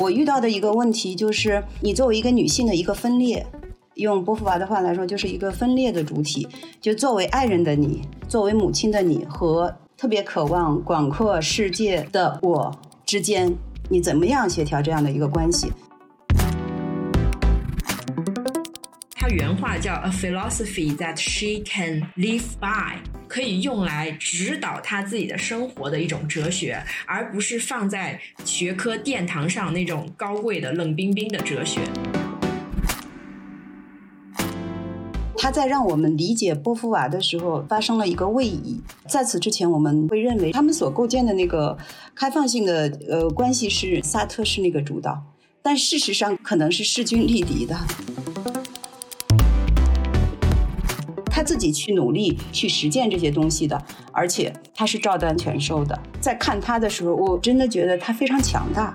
我遇到的一个问题就是，你作为一个女性的一个分裂，用波伏娃的话来说，就是一个分裂的主体。就作为爱人的你，作为母亲的你，和特别渴望广阔世界的我之间，你怎么样协调这样的一个关系？原话叫 "A philosophy that she can live by"，可以用来指导他自己的生活的一种哲学，而不是放在学科殿堂上那种高贵的冷冰冰的哲学。他在让我们理解波伏娃的时候发生了一个位移，在此之前我们会认为他们所构建的那个开放性的呃关系是萨特是那个主导，但事实上可能是势均力敌的。他自己去努力去实践这些东西的，而且他是照单全收的。在看他的时候，我真的觉得他非常强大。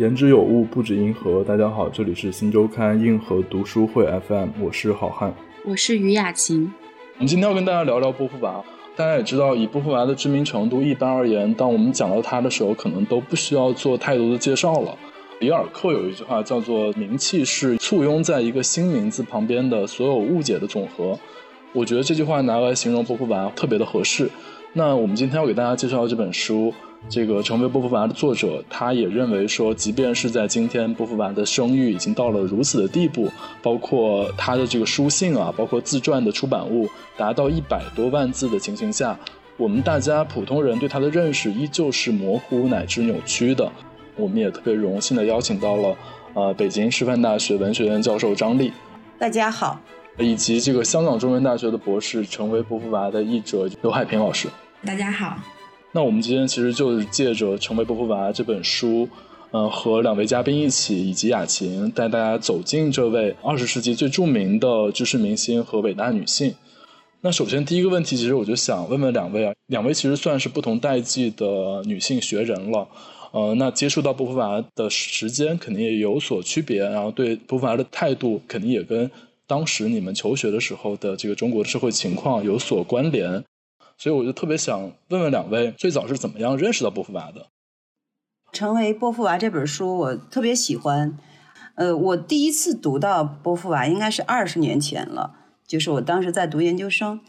言之有物，不止硬核。大家好，这里是新周刊硬核读书会 FM，我是好汉，我是于雅琴。我们今天要跟大家聊聊波伏娃。大家也知道，以波伏娃的知名程度，一般而言，当我们讲到他的时候，可能都不需要做太多的介绍了。里尔克有一句话叫做“名气是簇拥在一个新名字旁边的所有误解的总和”。我觉得这句话拿来形容波伏娃特别的合适。那我们今天要给大家介绍的这本书。这个成为波伏娃的作者，他也认为说，即便是在今天，波伏娃的声誉已经到了如此的地步，包括他的这个书信啊，包括自传的出版物达到一百多万字的情形下，我们大家普通人对他的认识依旧是模糊乃至扭曲的。我们也特别荣幸的邀请到了，呃，北京师范大学文学院教授张丽，大家好，以及这个香港中文大学的博士，成为波伏娃的译者刘海平老师，大家好。那我们今天其实就是借着《成为波伏娃》这本书，呃，和两位嘉宾一起，以及雅琴，带大家走进这位二十世纪最著名的知识明星和伟大女性。那首先第一个问题，其实我就想问问两位啊，两位其实算是不同代际的女性学人了，呃，那接触到波伏娃的时间肯定也有所区别，然后对波伏娃的态度肯定也跟当时你们求学的时候的这个中国的社会情况有所关联。所以我就特别想问问两位，最早是怎么样认识到波伏娃的？成为波伏娃这本书，我特别喜欢。呃，我第一次读到波伏娃应该是二十年前了，就是我当时在读研究生，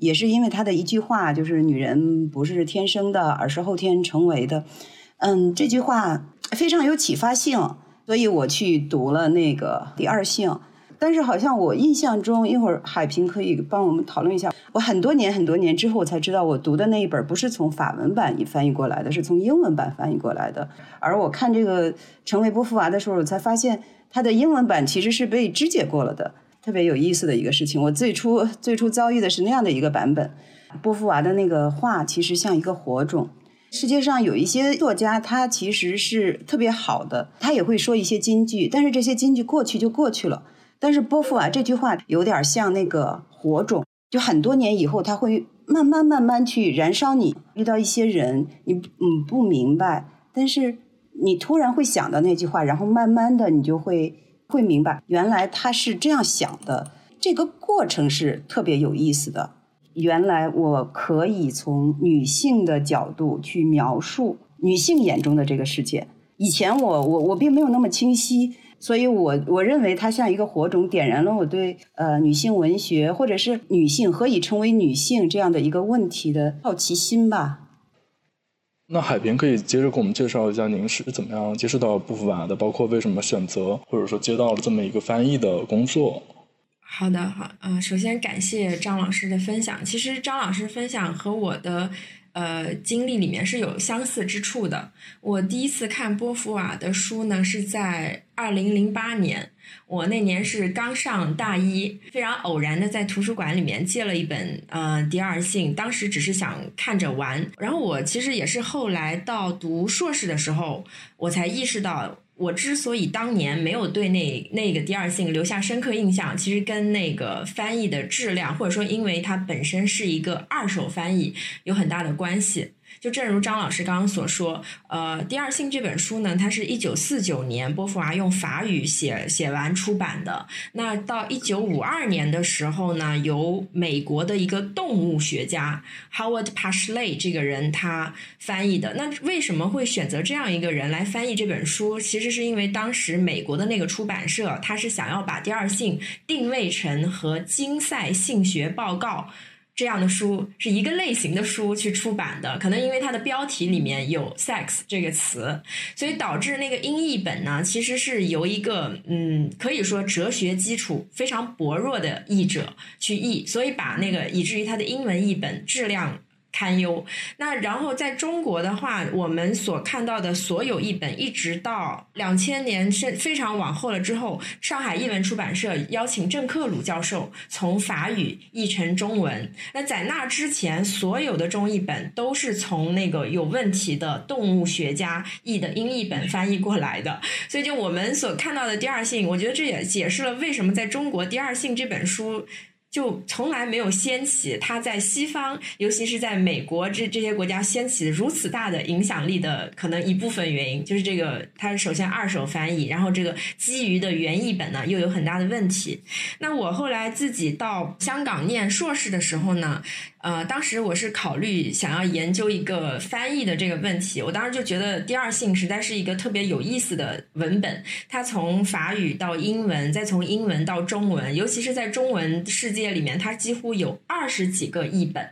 也是因为他的一句话，就是“女人不是天生的，而是后天成为的”。嗯，这句话非常有启发性，所以我去读了那个《第二性》。但是好像我印象中，一会儿海平可以帮我们讨论一下。我很多年很多年之后，我才知道我读的那一本不是从法文版翻译过来的，是从英文版翻译过来的。而我看这个《成为波伏娃》的时候，我才发现它的英文版其实是被肢解过了的，特别有意思的一个事情。我最初最初遭遇的是那样的一个版本，波伏娃的那个画其实像一个火种。世界上有一些作家，他其实是特别好的，他也会说一些金句，但是这些金句过去就过去了。但是波伏娃这句话有点像那个火种，就很多年以后，它会慢慢慢慢去燃烧你。遇到一些人，你嗯不明白，但是你突然会想到那句话，然后慢慢的你就会会明白，原来他是这样想的。这个过程是特别有意思的。原来我可以从女性的角度去描述女性眼中的这个世界。以前我我我并没有那么清晰。所以，我我认为它像一个火种，点燃了我对呃女性文学或者是女性何以成为女性这样的一个问题的好奇心吧。那海平可以接着给我们介绍一下您是怎么样接触到布伏娃的，包括为什么选择或者说接到了这么一个翻译的工作。好的，好，嗯，首先感谢张老师的分享。其实张老师分享和我的。呃，经历里面是有相似之处的。我第一次看波伏娃的书呢，是在二零零八年。我那年是刚上大一，非常偶然的在图书馆里面借了一本呃《第二性》，当时只是想看着玩。然后我其实也是后来到读硕士的时候，我才意识到。我之所以当年没有对那那个第二性留下深刻印象，其实跟那个翻译的质量，或者说因为它本身是一个二手翻译，有很大的关系。就正如张老师刚刚所说，呃，《第二性》这本书呢，它是一九四九年波伏娃用法语写写完出版的。那到一九五二年的时候呢，由美国的一个动物学家 Howard Pashley 这个人他翻译的。那为什么会选择这样一个人来翻译这本书？其实是因为当时美国的那个出版社，他是想要把《第二性》定位成和金赛性学报告。这样的书是一个类型的书去出版的，可能因为它的标题里面有 “sex” 这个词，所以导致那个英译本呢，其实是由一个嗯，可以说哲学基础非常薄弱的译者去译，所以把那个以至于它的英文译本质量。堪忧。那然后在中国的话，我们所看到的所有译本，一直到两千年是非常往后了之后，上海译文出版社邀请郑克鲁教授从法语译成中文。那在那之前，所有的中译本都是从那个有问题的动物学家译的英译本翻译过来的。所以，就我们所看到的第二性，我觉得这也解释了为什么在中国第二性这本书。就从来没有掀起它在西方，尤其是在美国这这些国家掀起如此大的影响力的可能一部分原因，就是这个它首先二手翻译，然后这个基于的原译本呢又有很大的问题。那我后来自己到香港念硕士的时候呢。呃，当时我是考虑想要研究一个翻译的这个问题，我当时就觉得《第二性》实在是一个特别有意思的文本，它从法语到英文，再从英文到中文，尤其是在中文世界界里面，它几乎有二十几个译本，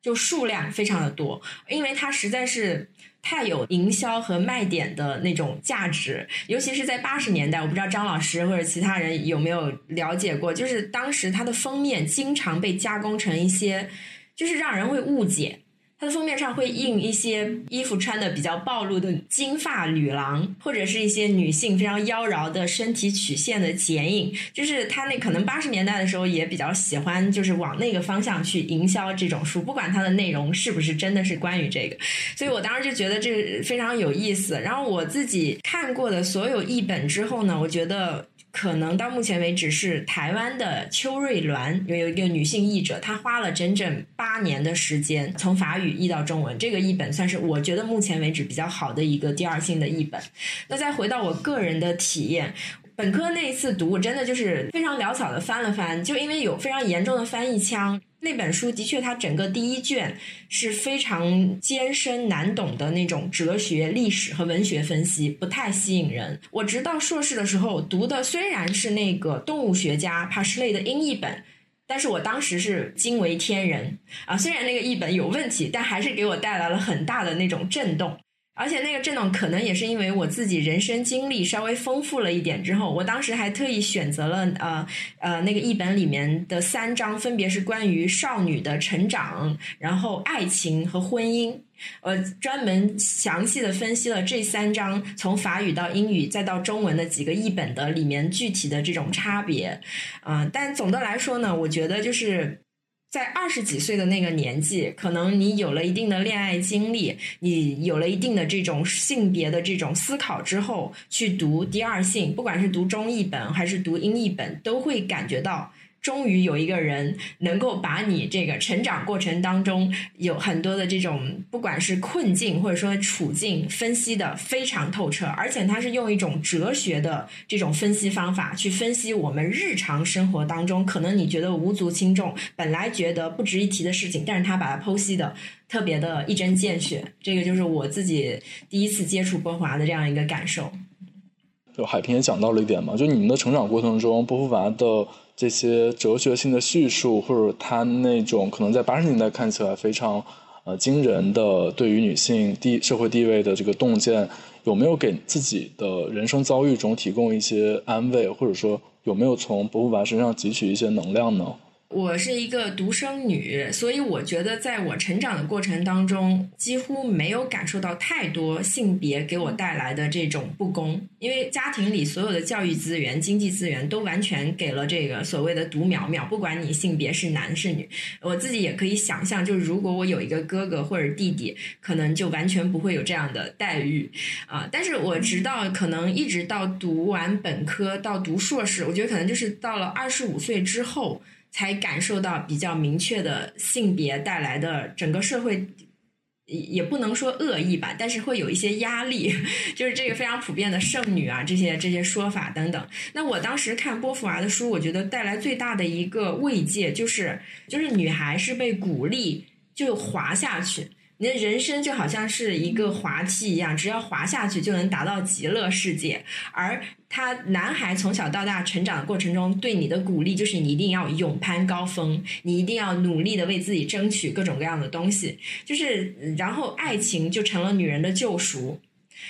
就数量非常的多，因为它实在是。太有营销和卖点的那种价值，尤其是在八十年代，我不知道张老师或者其他人有没有了解过，就是当时它的封面经常被加工成一些，就是让人会误解。它的封面上会印一些衣服穿的比较暴露的金发女郎，或者是一些女性非常妖娆的身体曲线的剪影。就是他那可能八十年代的时候也比较喜欢，就是往那个方向去营销这种书，不管它的内容是不是真的是关于这个。所以我当时就觉得这非常有意思。然后我自己看过的所有译本之后呢，我觉得。可能到目前为止是台湾的邱瑞鸾有一个女性译者，她花了整整八年的时间从法语译到中文，这个译本算是我觉得目前为止比较好的一个第二性的译本。那再回到我个人的体验，本科那一次读，我真的就是非常潦草的翻了翻，就因为有非常严重的翻译腔。那本书的确，它整个第一卷是非常艰深难懂的那种哲学、历史和文学分析，不太吸引人。我直到硕士的时候读的虽然是那个动物学家帕什类的英译本，但是我当时是惊为天人啊！虽然那个译本有问题，但还是给我带来了很大的那种震动。而且那个震动可能也是因为我自己人生经历稍微丰富了一点之后，我当时还特意选择了呃呃那个译本里面的三章，分别是关于少女的成长，然后爱情和婚姻，呃专门详细的分析了这三章从法语到英语再到中文的几个译本的里面具体的这种差别，啊，但总的来说呢，我觉得就是。在二十几岁的那个年纪，可能你有了一定的恋爱经历，你有了一定的这种性别的这种思考之后，去读第二性，不管是读中译本还是读英译本，都会感觉到。终于有一个人能够把你这个成长过程当中有很多的这种不管是困境或者说处境分析的非常透彻，而且他是用一种哲学的这种分析方法去分析我们日常生活当中可能你觉得无足轻重、本来觉得不值一提的事情，但是他把它剖析的特别的一针见血。这个就是我自己第一次接触波华的这样一个感受。就海平也讲到了一点嘛，就你们的成长过程中，波伏娃的。这些哲学性的叙述，或者他那种可能在八十年代看起来非常呃惊人的对于女性地社会地位的这个洞见，有没有给自己的人生遭遇中提供一些安慰，或者说有没有从伯父娃身上汲取一些能量呢？我是一个独生女，所以我觉得在我成长的过程当中，几乎没有感受到太多性别给我带来的这种不公。因为家庭里所有的教育资源、经济资源都完全给了这个所谓的独苗苗，不管你性别是男是女。我自己也可以想象，就是如果我有一个哥哥或者弟弟，可能就完全不会有这样的待遇啊。但是我直到可能一直到读完本科到读硕士，我觉得可能就是到了二十五岁之后。才感受到比较明确的性别带来的整个社会也也不能说恶意吧，但是会有一些压力，就是这个非常普遍的剩女啊，这些这些说法等等。那我当时看波伏娃的书，我觉得带来最大的一个慰藉就是，就是女孩是被鼓励就滑下去。你的人生就好像是一个滑梯一样，只要滑下去就能达到极乐世界。而他男孩从小到大成长的过程中对你的鼓励，就是你一定要勇攀高峰，你一定要努力的为自己争取各种各样的东西。就是然后爱情就成了女人的救赎，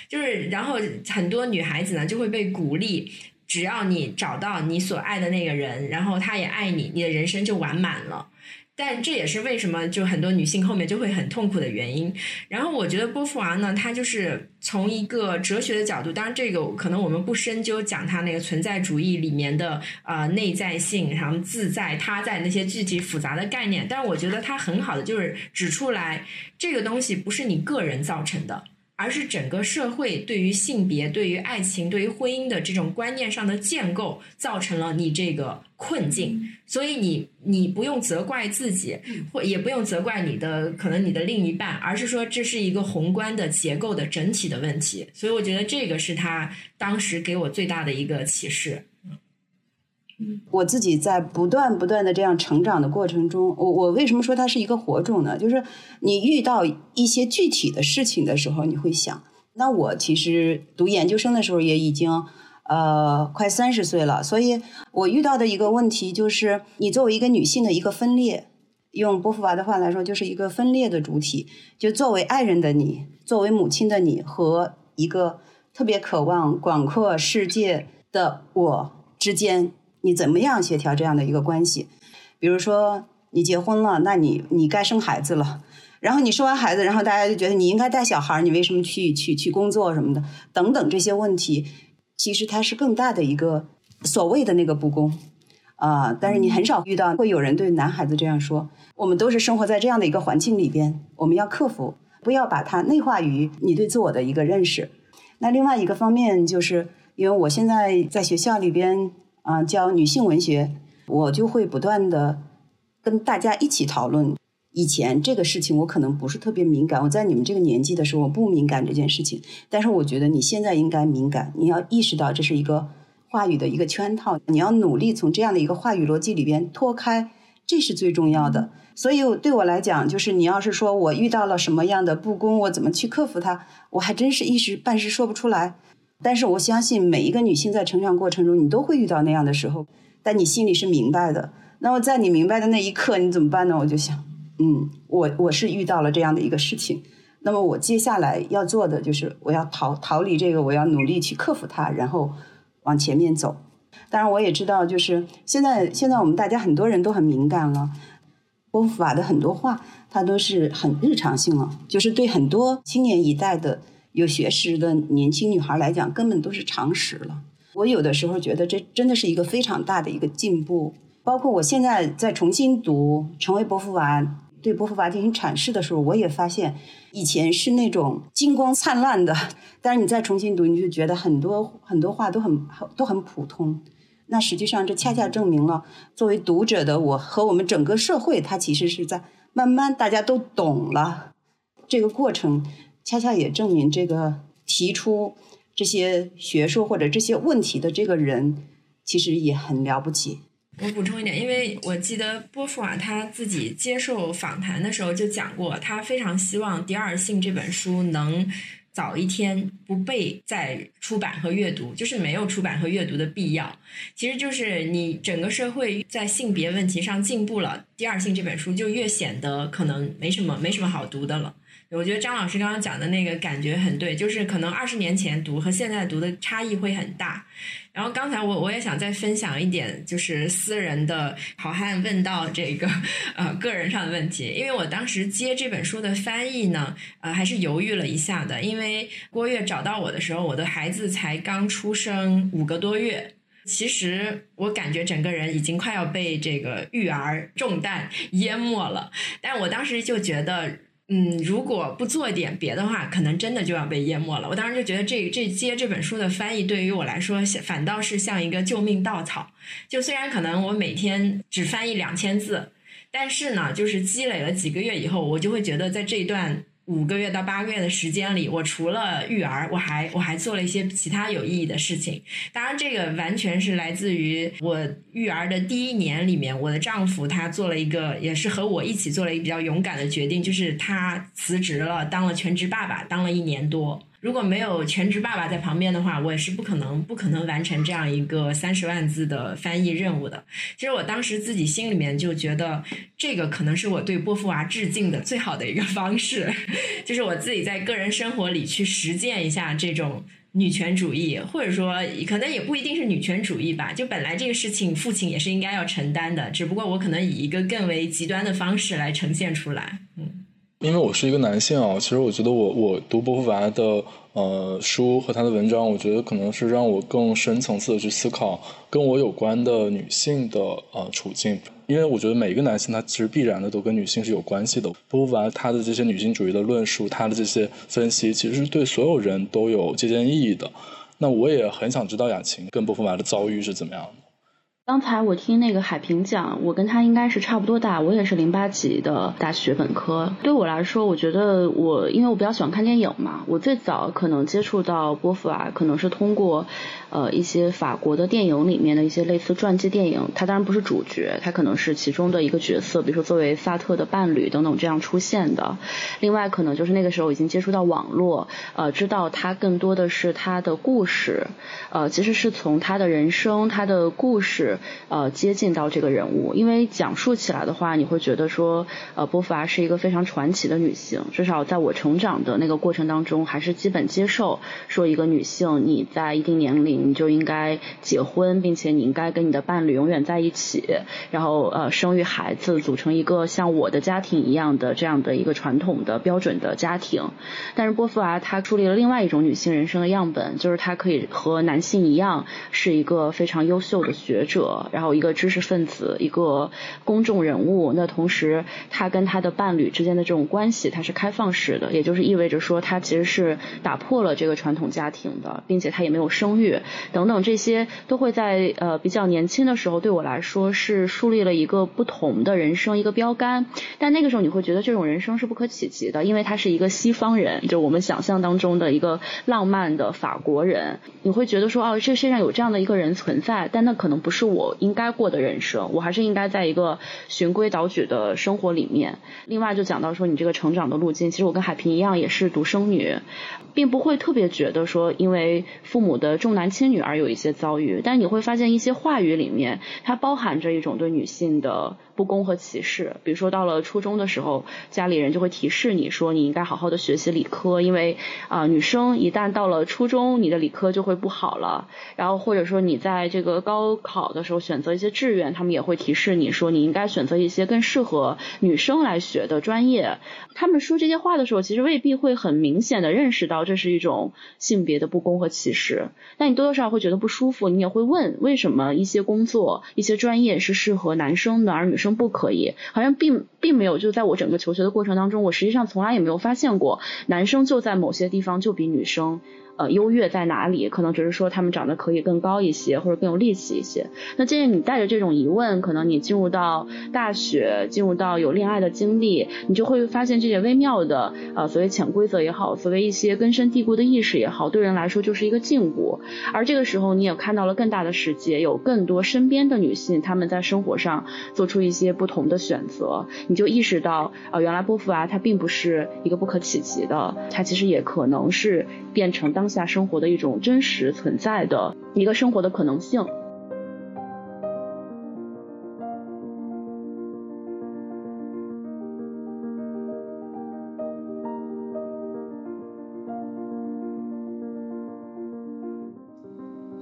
就是然后很多女孩子呢就会被鼓励，只要你找到你所爱的那个人，然后他也爱你，你的人生就完满了。但这也是为什么就很多女性后面就会很痛苦的原因。然后我觉得波伏娃呢，她就是从一个哲学的角度，当然这个可能我们不深究讲她那个存在主义里面的啊内在性，然后自在、他在那些具体复杂的概念。但是我觉得她很好的就是指出来，这个东西不是你个人造成的。而是整个社会对于性别、对于爱情、对于婚姻的这种观念上的建构，造成了你这个困境。所以你你不用责怪自己，或也不用责怪你的可能你的另一半，而是说这是一个宏观的结构的整体的问题。所以我觉得这个是他当时给我最大的一个启示。我自己在不断不断的这样成长的过程中，我我为什么说它是一个火种呢？就是你遇到一些具体的事情的时候，你会想，那我其实读研究生的时候也已经呃快三十岁了，所以我遇到的一个问题就是，你作为一个女性的一个分裂，用波伏娃的话来说，就是一个分裂的主体，就作为爱人的你，作为母亲的你和一个特别渴望广阔世界的我之间。你怎么样协调这样的一个关系？比如说你结婚了，那你你该生孩子了，然后你生完孩子，然后大家就觉得你应该带小孩，你为什么去去去工作什么的等等这些问题，其实它是更大的一个所谓的那个不公啊。但是你很少遇到会有人对男孩子这样说。我们都是生活在这样的一个环境里边，我们要克服，不要把它内化于你对自我的一个认识。那另外一个方面就是，因为我现在在学校里边。啊，教女性文学，我就会不断的跟大家一起讨论。以前这个事情我可能不是特别敏感，我在你们这个年纪的时候我不敏感这件事情。但是我觉得你现在应该敏感，你要意识到这是一个话语的一个圈套，你要努力从这样的一个话语逻辑里边脱开，这是最重要的。所以对我来讲，就是你要是说我遇到了什么样的不公，我怎么去克服它，我还真是一时半时说不出来。但是我相信每一个女性在成长过程中，你都会遇到那样的时候，但你心里是明白的。那么在你明白的那一刻，你怎么办呢？我就想，嗯，我我是遇到了这样的一个事情，那么我接下来要做的就是我要逃逃离这个，我要努力去克服它，然后往前面走。当然，我也知道，就是现在现在我们大家很多人都很敏感了，波伏娃的很多话，它都是很日常性了，就是对很多青年一代的。有学识的年轻女孩来讲，根本都是常识了。我有的时候觉得这真的是一个非常大的一个进步。包括我现在在重新读《成为波伏娃》，对波伏娃进行阐释的时候，我也发现以前是那种金光灿烂的，但是你再重新读，你就觉得很多很多话都很都很普通。那实际上这恰恰证明了，作为读者的我和我们整个社会，它其实是在慢慢大家都懂了这个过程。恰恰也证明，这个提出这些学术或者这些问题的这个人，其实也很了不起。我补充一点，因为我记得波伏娃他自己接受访谈的时候就讲过，他非常希望《第二性》这本书能早一天不被再出版和阅读，就是没有出版和阅读的必要。其实就是你整个社会在性别问题上进步了，《第二性》这本书就越显得可能没什么没什么好读的了。我觉得张老师刚刚讲的那个感觉很对，就是可能二十年前读和现在读的差异会很大。然后刚才我我也想再分享一点，就是私人的好汉问到这个呃个人上的问题，因为我当时接这本书的翻译呢，呃还是犹豫了一下的，因为郭月找到我的时候，我的孩子才刚出生五个多月，其实我感觉整个人已经快要被这个育儿重担淹没了，但我当时就觉得。嗯，如果不做点别的话，可能真的就要被淹没了。我当时就觉得，这这接这本书的翻译对于我来说，反倒是像一个救命稻草。就虽然可能我每天只翻译两千字，但是呢，就是积累了几个月以后，我就会觉得，在这一段五个月到八个月的时间里，我除了育儿，我还我还做了一些其他有意义的事情。当然，这个完全是来自于我育儿的第一年里面，我的丈夫他做了一个，也是和我一起做了一个比较勇敢的决定，就是他辞职了，当了全职爸爸，当了一年多。如果没有全职爸爸在旁边的话，我也是不可能不可能完成这样一个三十万字的翻译任务的。其实我当时自己心里面就觉得，这个可能是我对波伏娃致敬的最好的一个方式，就是我自己在个人生活里去实践一下这种女权主义，或者说可能也不一定是女权主义吧。就本来这个事情父亲也是应该要承担的，只不过我可能以一个更为极端的方式来呈现出来，嗯。因为我是一个男性啊，其实我觉得我我读波伏娃的呃书和他的文章，我觉得可能是让我更深层次的去思考跟我有关的女性的呃处境。因为我觉得每一个男性他其实必然的都跟女性是有关系的。波伏娃他的这些女性主义的论述，他的这些分析，其实是对所有人都有借鉴意义的。那我也很想知道雅琴跟波伏娃的遭遇是怎么样的。刚才我听那个海平讲，我跟他应该是差不多大，我也是零八级的大学本科。对我来说，我觉得我因为我比较喜欢看电影嘛，我最早可能接触到波伏娃，可能是通过。呃，一些法国的电影里面的一些类似传记电影，它当然不是主角，它可能是其中的一个角色，比如说作为萨特的伴侣等等这样出现的。另外，可能就是那个时候已经接触到网络，呃，知道他更多的是他的故事，呃，其实是从他的人生、他的故事，呃，接近到这个人物。因为讲述起来的话，你会觉得说，呃，波伏娃是一个非常传奇的女性，至少在我成长的那个过程当中，还是基本接受说一个女性你在一定年龄。你就应该结婚，并且你应该跟你的伴侣永远在一起，然后呃生育孩子，组成一个像我的家庭一样的这样的一个传统的标准的家庭。但是波伏娃她树立了另外一种女性人生的样本，就是她可以和男性一样是一个非常优秀的学者，然后一个知识分子，一个公众人物。那同时他跟他的伴侣之间的这种关系，他是开放式的，也就是意味着说他其实是打破了这个传统家庭的，并且他也没有生育。等等，这些都会在呃比较年轻的时候对我来说是树立了一个不同的人生一个标杆。但那个时候你会觉得这种人生是不可企及的，因为他是一个西方人，就我们想象当中的一个浪漫的法国人。你会觉得说哦，这世界上有这样的一个人存在，但那可能不是我我应该过的人生，我还是应该在一个循规蹈矩的生活里面。另外就讲到说你这个成长的路径，其实我跟海平一样也是独生女，并不会特别觉得说因为父母的重男轻女而有一些遭遇，但你会发现一些话语里面，它包含着一种对女性的。不公和歧视，比如说到了初中的时候，家里人就会提示你说你应该好好的学习理科，因为啊女生一旦到了初中，你的理科就会不好了。然后或者说你在这个高考的时候选择一些志愿，他们也会提示你说你应该选择一些更适合女生来学的专业。他们说这些话的时候，其实未必会很明显的认识到这是一种性别的不公和歧视，但你多多少少会觉得不舒服，你也会问为什么一些工作、一些专业是适合男生的，而女生。不可以，好像并并没有，就在我整个求学的过程当中，我实际上从来也没有发现过男生就在某些地方就比女生。呃，优越在哪里？可能只是说他们长得可以更高一些，或者更有力气一些。那建议你带着这种疑问，可能你进入到大学，进入到有恋爱的经历，你就会发现这些微妙的，呃，所谓潜规则也好，所谓一些根深蒂固的意识也好，对人来说就是一个禁锢。而这个时候，你也看到了更大的世界，有更多身边的女性，她们在生活上做出一些不同的选择，你就意识到，呃，原来波伏娃她并不是一个不可企及的，她其实也可能是变成当。下生活的一种真实存在的一个生活的可能性。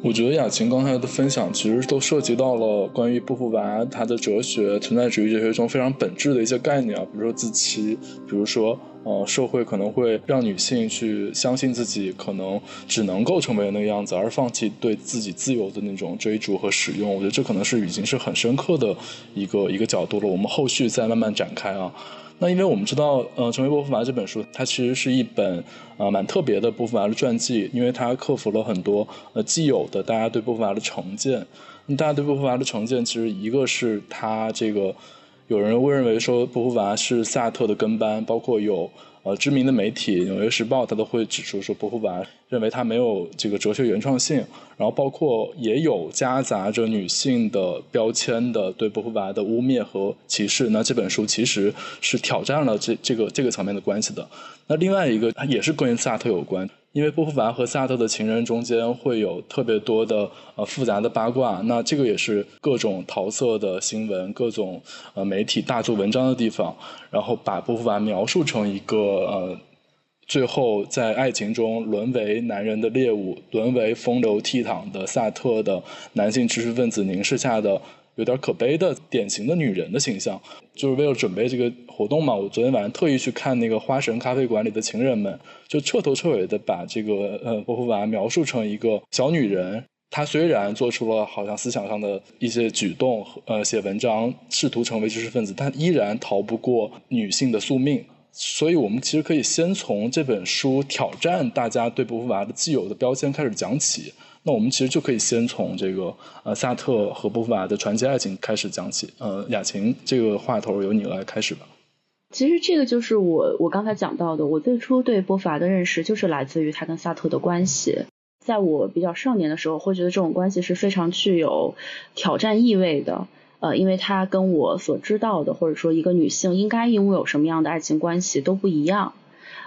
我觉得雅琴刚才的分享其实都涉及到了关于波伏娃她的哲学、存在主义哲学中非常本质的一些概念啊，比如说自欺，比如说。呃，社会可能会让女性去相信自己可能只能够成为那个样子，而放弃对自己自由的那种追逐和使用。我觉得这可能是已经是很深刻的一个一个角度了。我们后续再慢慢展开啊。那因为我们知道，呃，《成为波伏娃》这本书，它其实是一本呃蛮特别的波伏娃的传记，因为它克服了很多呃既有的大家对波伏娃的成见。那大家对波伏娃的成见，其实一个是它这个。有人会认为说波伏娃是萨特的跟班，包括有呃知名的媒体《纽约时报》它都会指出说波伏娃认为他没有这个哲学原创性，然后包括也有夹杂着女性的标签的对波伏娃的污蔑和歧视。那这本书其实是挑战了这这个这个层面的关系的。那另外一个也是跟萨特有关。因为波伏娃和萨特的情人中间会有特别多的呃复杂的八卦，那这个也是各种桃色的新闻、各种呃媒体大做文章的地方，然后把波伏娃描述成一个呃最后在爱情中沦为男人的猎物、沦为风流倜傥的萨特的男性知识分子凝视下的。有点可悲的典型的女人的形象，就是为了准备这个活动嘛。我昨天晚上特意去看那个花神咖啡馆里的情人们，就彻头彻尾的把这个呃波伏娃描述成一个小女人。她虽然做出了好像思想上的一些举动，呃，写文章试图成为知识分子，但依然逃不过女性的宿命。所以我们其实可以先从这本书挑战大家对波伏娃的既有的标签开始讲起。那我们其实就可以先从这个呃萨特和波伏娃的传奇爱情开始讲起。呃，雅琴，这个话头由你来开始吧。其实这个就是我我刚才讲到的，我最初对波伏娃的认识就是来自于他跟萨特的关系。在我比较少年的时候，会觉得这种关系是非常具有挑战意味的。呃，因为他跟我所知道的，或者说一个女性应该拥有什么样的爱情关系都不一样。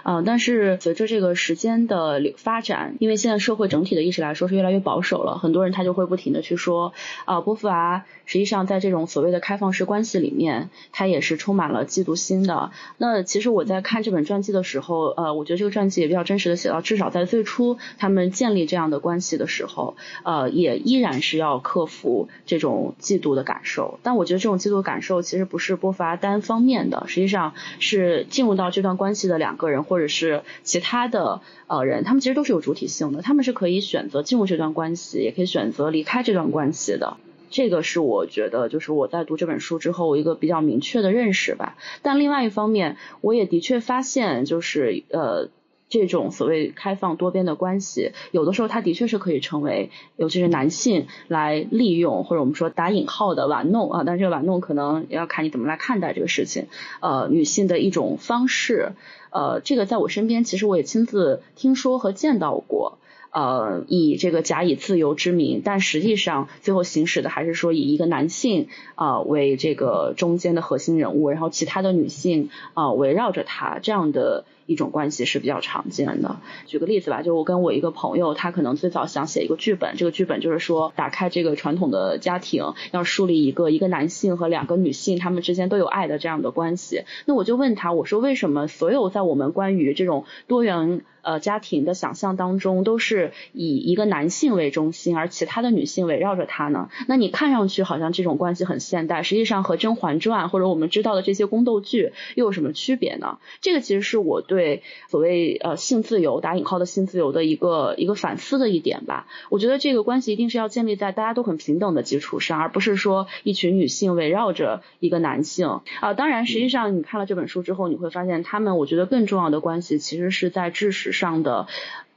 啊，但是随着这个时间的流发展，因为现在社会整体的意识来说是越来越保守了，很多人他就会不停的去说啊，波伏娃实际上在这种所谓的开放式关系里面，他也是充满了嫉妒心的。那其实我在看这本传记的时候，呃，我觉得这个传记也比较真实的写到，至少在最初他们建立这样的关系的时候，呃，也依然是要克服这种嫉妒的感受。但我觉得这种嫉妒感受其实不是波伏娃单方面的，实际上是进入到这段关系的两个人。或者是其他的呃人，他们其实都是有主体性的，他们是可以选择进入这段关系，也可以选择离开这段关系的。这个是我觉得，就是我在读这本书之后一个比较明确的认识吧。但另外一方面，我也的确发现，就是呃。这种所谓开放多边的关系，有的时候它的确是可以成为，尤其是男性来利用，或者我们说打引号的玩弄啊，但这个玩弄可能要看你怎么来看待这个事情。呃，女性的一种方式，呃，这个在我身边其实我也亲自听说和见到过。呃，以这个假以自由之名，但实际上最后行使的还是说以一个男性啊为这个中间的核心人物，然后其他的女性啊围绕着他这样的。一种关系是比较常见的。举个例子吧，就我跟我一个朋友，他可能最早想写一个剧本，这个剧本就是说打开这个传统的家庭，要树立一个一个男性和两个女性他们之间都有爱的这样的关系。那我就问他，我说为什么所有在我们关于这种多元呃家庭的想象当中，都是以一个男性为中心，而其他的女性围绕着他呢？那你看上去好像这种关系很现代，实际上和《甄嬛传》或者我们知道的这些宫斗剧又有什么区别呢？这个其实是我对。对所谓呃性自由打引号的性自由的一个一个反思的一点吧，我觉得这个关系一定是要建立在大家都很平等的基础上，而不是说一群女性围绕着一个男性啊。当然，实际上你看了这本书之后，你会发现他们我觉得更重要的关系其实是在知识上的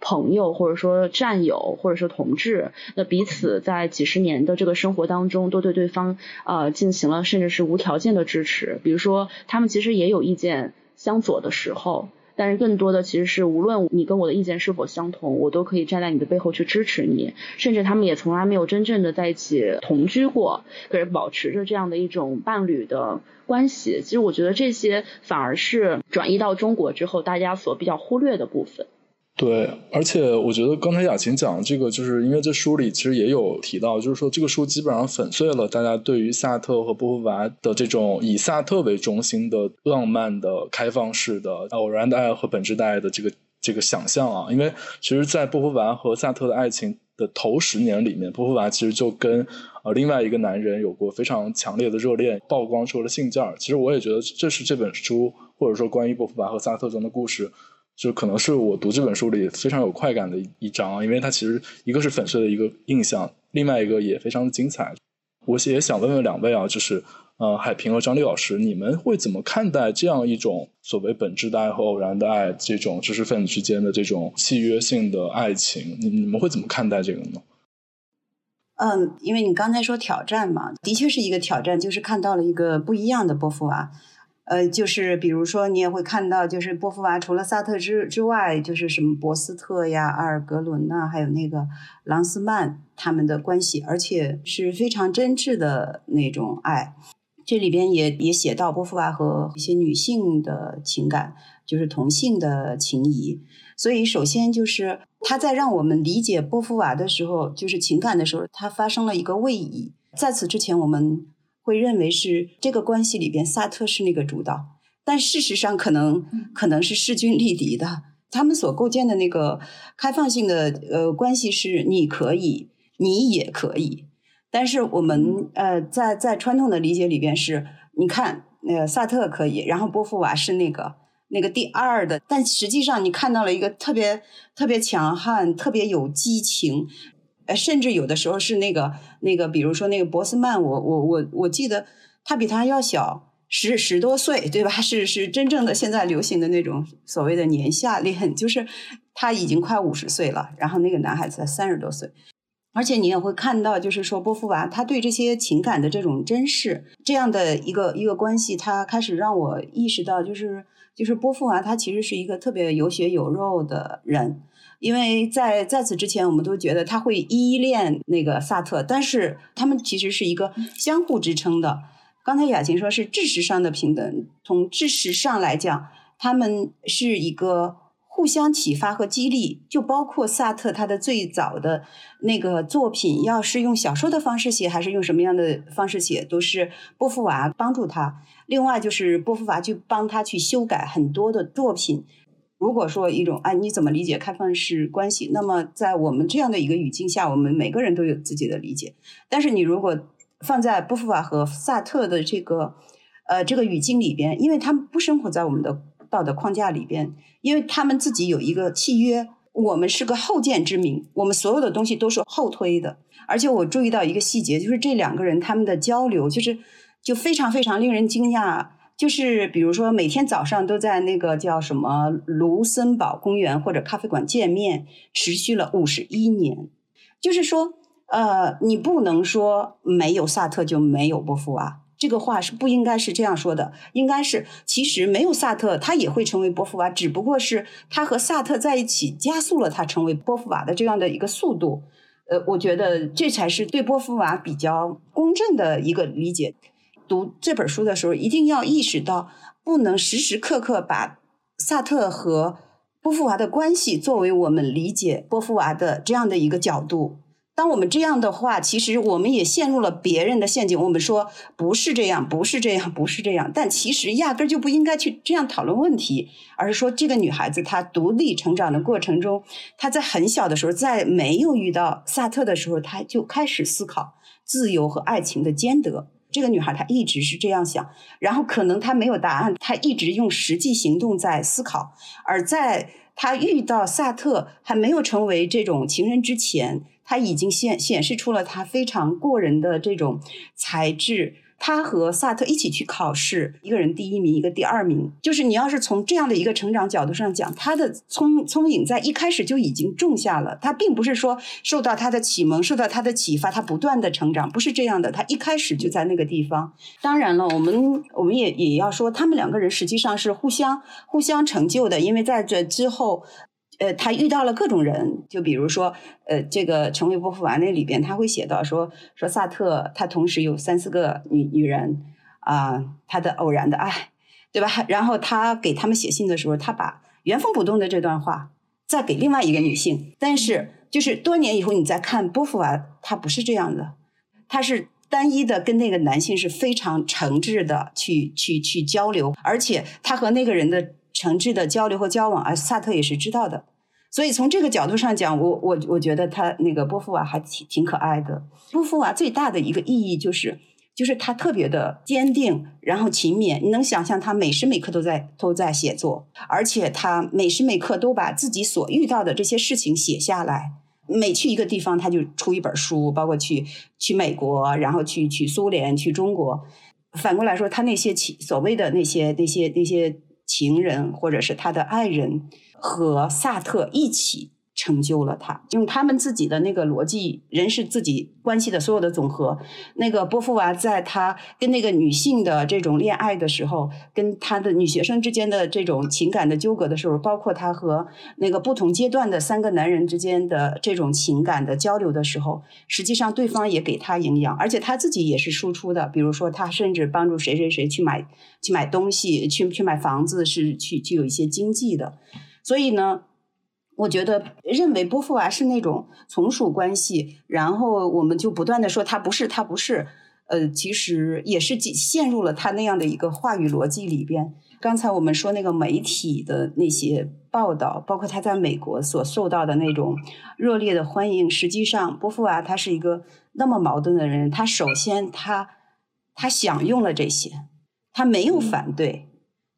朋友，或者说战友，或者说同志。那彼此在几十年的这个生活当中，都对对方呃进行了甚至是无条件的支持。比如说，他们其实也有意见相左的时候。但是更多的其实是，无论你跟我的意见是否相同，我都可以站在你的背后去支持你。甚至他们也从来没有真正的在一起同居过，可是保持着这样的一种伴侣的关系。其实我觉得这些反而是转移到中国之后，大家所比较忽略的部分。对，而且我觉得刚才雅琴讲这个，就是因为这书里其实也有提到，就是说这个书基本上粉碎了大家对于萨特和波伏娃的这种以萨特为中心的浪漫的开放式的偶然的爱和本质的爱的这个这个想象啊。因为其实，在波伏娃和萨特的爱情的头十年里面，波伏娃其实就跟呃另外一个男人有过非常强烈的热恋，曝光出了性件儿。其实我也觉得这是这本书或者说关于波伏娃和萨特中的故事。就可能是我读这本书里非常有快感的一章，因为它其实一个是粉碎的一个印象，另外一个也非常精彩。我也想问问两位啊，就是呃，海平和张丽老师，你们会怎么看待这样一种所谓本质的爱和偶然的爱这种知识分子之间的这种契约性的爱情？你你们会怎么看待这个呢？嗯，因为你刚才说挑战嘛，的确是一个挑战，就是看到了一个不一样的波伏娃。呃，就是比如说，你也会看到，就是波伏娃除了萨特之之外，就是什么博斯特呀、阿尔格伦呐，还有那个朗斯曼他们的关系，而且是非常真挚的那种爱。这里边也也写到波伏娃和一些女性的情感，就是同性的情谊。所以，首先就是他在让我们理解波伏娃的时候，就是情感的时候，他发生了一个位移。在此之前，我们。会认为是这个关系里边萨特是那个主导，但事实上可能可能是势均力敌的。他们所构建的那个开放性的呃关系是你可以，你也可以。但是我们呃在在传统的理解里边是，你看那个萨特可以，然后波伏娃是那个那个第二的，但实际上你看到了一个特别特别强悍、特别有激情。呃，甚至有的时候是那个那个，比如说那个博斯曼，我我我我记得他比他要小十十多岁，对吧？是是真正的现在流行的那种所谓的年下恋，就是他已经快五十岁了，然后那个男孩子才三十多岁，而且你也会看到，就是说波伏娃他对这些情感的这种珍视，这样的一个一个关系，他开始让我意识到，就是就是波伏娃他其实是一个特别有血有肉的人。因为在在此之前，我们都觉得他会依恋那个萨特，但是他们其实是一个相互支撑的。刚才雅琴说是知识上的平等，从知识上来讲，他们是一个互相启发和激励。就包括萨特他的最早的那个作品，要是用小说的方式写，还是用什么样的方式写，都是波伏娃帮助他。另外就是波伏娃去帮他去修改很多的作品。如果说一种哎，你怎么理解开放式关系？那么在我们这样的一个语境下，我们每个人都有自己的理解。但是你如果放在波伏娃和萨特的这个呃这个语境里边，因为他们不生活在我们的道德框架里边，因为他们自己有一个契约，我们是个后见之明，我们所有的东西都是后推的。而且我注意到一个细节，就是这两个人他们的交流，就是就非常非常令人惊讶。就是比如说，每天早上都在那个叫什么卢森堡公园或者咖啡馆见面，持续了五十一年。就是说，呃，你不能说没有萨特就没有波伏娃，这个话是不应该是这样说的。应该是，其实没有萨特，他也会成为波伏娃，只不过是他和萨特在一起加速了他成为波伏娃的这样的一个速度。呃，我觉得这才是对波伏娃比较公正的一个理解。读这本书的时候，一定要意识到，不能时时刻刻把萨特和波伏娃的关系作为我们理解波伏娃的这样的一个角度。当我们这样的话，其实我们也陷入了别人的陷阱。我们说不是这样，不是这样，不是这样，但其实压根儿就不应该去这样讨论问题，而是说这个女孩子她独立成长的过程中，她在很小的时候，在没有遇到萨特的时候，她就开始思考自由和爱情的兼得。这个女孩她一直是这样想，然后可能她没有答案，她一直用实际行动在思考。而在她遇到萨特还没有成为这种情人之前，她已经显显示出了她非常过人的这种才智。他和萨特一起去考试，一个人第一名，一个第二名。就是你要是从这样的一个成长角度上讲，他的聪聪颖在一开始就已经种下了。他并不是说受到他的启蒙，受到他的启发，他不断的成长，不是这样的。他一开始就在那个地方。当然了，我们我们也也要说，他们两个人实际上是互相互相成就的，因为在这之后。呃，他遇到了各种人，就比如说，呃，这个《成为波伏娃》那里边，他会写到说，说萨特他同时有三四个女女人啊，他的偶然的爱，对吧？然后他给他们写信的时候，他把原封不动的这段话再给另外一个女性，但是就是多年以后你再看波伏娃，他不是这样的，他是单一的跟那个男性是非常诚挚的去去去交流，而且他和那个人的。诚挚的交流和交往，而萨特也是知道的，所以从这个角度上讲，我我我觉得他那个波伏娃还挺挺可爱的。波伏娃最大的一个意义就是，就是他特别的坚定，然后勤勉。你能想象他每时每刻都在都在写作，而且他每时每刻都把自己所遇到的这些事情写下来。每去一个地方，他就出一本书，包括去去美国，然后去去苏联，去中国。反过来说，他那些所谓的那些那些那些。情人或者是他的爱人和萨特一起成就了他，用他们自己的那个逻辑，人是自己关系的所有的总和。那个波伏娃在他跟那个女性的这种恋爱的时候，跟他的女学生之间的这种情感的纠葛的时候，包括他和那个不同阶段的三个男人之间的这种情感的交流的时候，实际上对方也给他营养，而且他自己也是输出的。比如说，他甚至帮助谁谁谁去买去买东西，去去买房子，是去去有一些经济的。所以呢。我觉得认为波伏娃是那种从属关系，然后我们就不断的说他不是，他不是，呃，其实也是陷入了他那样的一个话语逻辑里边。刚才我们说那个媒体的那些报道，包括他在美国所受到的那种热烈的欢迎，实际上波伏娃他是一个那么矛盾的人。他首先他他享用了这些，他没有反对，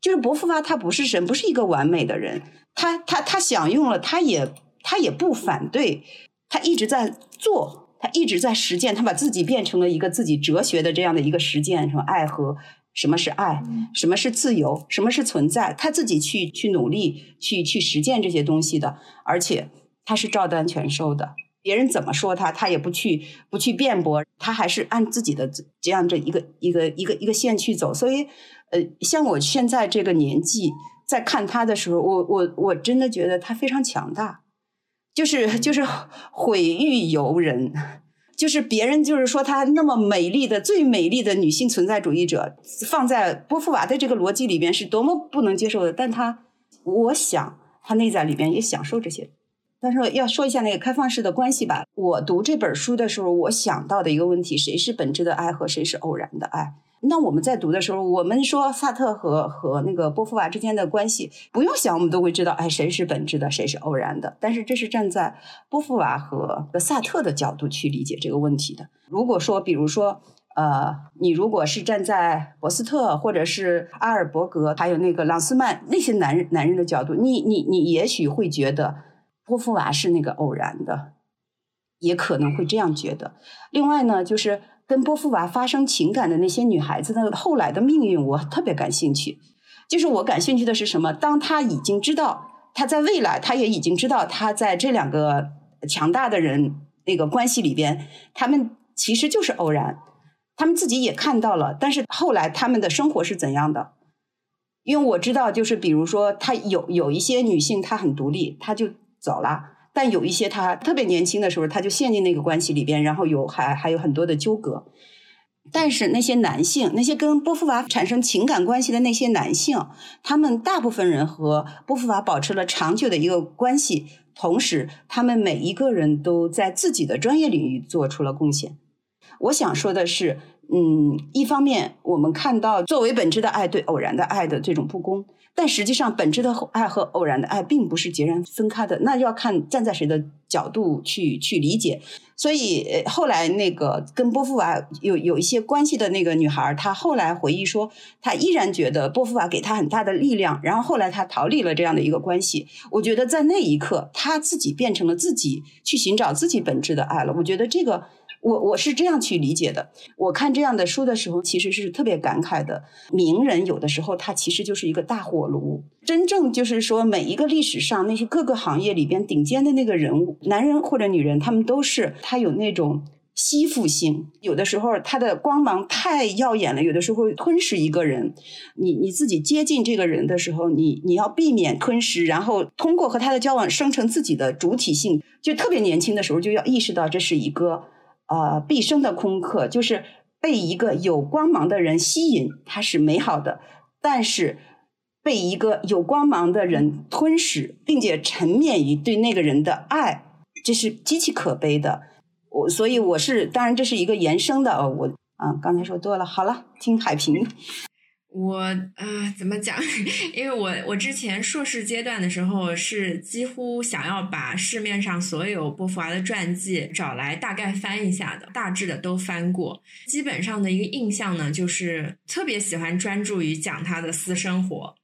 就是波伏娃他不是神，不是一个完美的人。他他他享用了，他也他也不反对，他一直在做，他一直在实践，他把自己变成了一个自己哲学的这样的一个实践，什么爱和什么是爱，什么是自由，什么是存在，他自己去去努力去去实践这些东西的，而且他是照单全收的，别人怎么说他，他也不去不去辩驳，他还是按自己的这样这一个一个一个一个线去走，所以呃，像我现在这个年纪。在看他的时候，我我我真的觉得他非常强大，就是就是毁誉由人，就是别人就是说他那么美丽的最美丽的女性存在主义者，放在波伏娃的这个逻辑里边是多么不能接受的。但他，我想他内在里边也享受这些。但是要说一下那个开放式的关系吧，我读这本书的时候，我想到的一个问题：谁是本质的爱和谁是偶然的爱？那我们在读的时候，我们说萨特和和那个波伏娃之间的关系，不用想，我们都会知道，哎，谁是本质的，谁是偶然的。但是这是站在波伏娃和萨特的角度去理解这个问题的。如果说，比如说，呃，你如果是站在博斯特或者是阿尔伯格，还有那个朗斯曼那些男人男人的角度，你你你也许会觉得波伏娃是那个偶然的，也可能会这样觉得。另外呢，就是。跟波伏娃发生情感的那些女孩子的后来的命运，我特别感兴趣。就是我感兴趣的是什么？当她已经知道，她在未来，她也已经知道，她在这两个强大的人那个关系里边，他们其实就是偶然，他们自己也看到了。但是后来他们的生活是怎样的？因为我知道，就是比如说，她有有一些女性，她很独立，她就走了。但有一些他特别年轻的时候，他就陷进那个关系里边，然后有还还有很多的纠葛。但是那些男性，那些跟波伏娃产生情感关系的那些男性，他们大部分人和波伏娃保持了长久的一个关系，同时他们每一个人都在自己的专业领域做出了贡献。我想说的是，嗯，一方面我们看到作为本质的爱对偶然的爱的这种不公。但实际上，本质的爱和偶然的爱并不是截然分开的，那就要看站在谁的角度去去理解。所以后来那个跟波伏娃有有一些关系的那个女孩，她后来回忆说，她依然觉得波伏娃给她很大的力量。然后后来她逃离了这样的一个关系。我觉得在那一刻，她自己变成了自己去寻找自己本质的爱了。我觉得这个。我我是这样去理解的。我看这样的书的时候，其实是特别感慨的。名人有的时候他其实就是一个大火炉。真正就是说，每一个历史上那些各个行业里边顶尖的那个人物，男人或者女人，他们都是他有那种吸附性。有的时候他的光芒太耀眼了，有的时候会吞噬一个人。你你自己接近这个人的时候，你你要避免吞噬，然后通过和他的交往生成自己的主体性。就特别年轻的时候就要意识到这是一个。呃，毕生的功课就是被一个有光芒的人吸引，它是美好的；但是被一个有光芒的人吞噬，并且沉湎于对那个人的爱，这是极其可悲的。我所以我是，当然这是一个延伸的。我啊，刚才说多了，好了，听海平。我啊，怎么讲？因为我我之前硕士阶段的时候是几乎想要把市面上所有波伏娃的传记找来大概翻一下的，大致的都翻过。基本上的一个印象呢，就是特别喜欢专注于讲他的私生活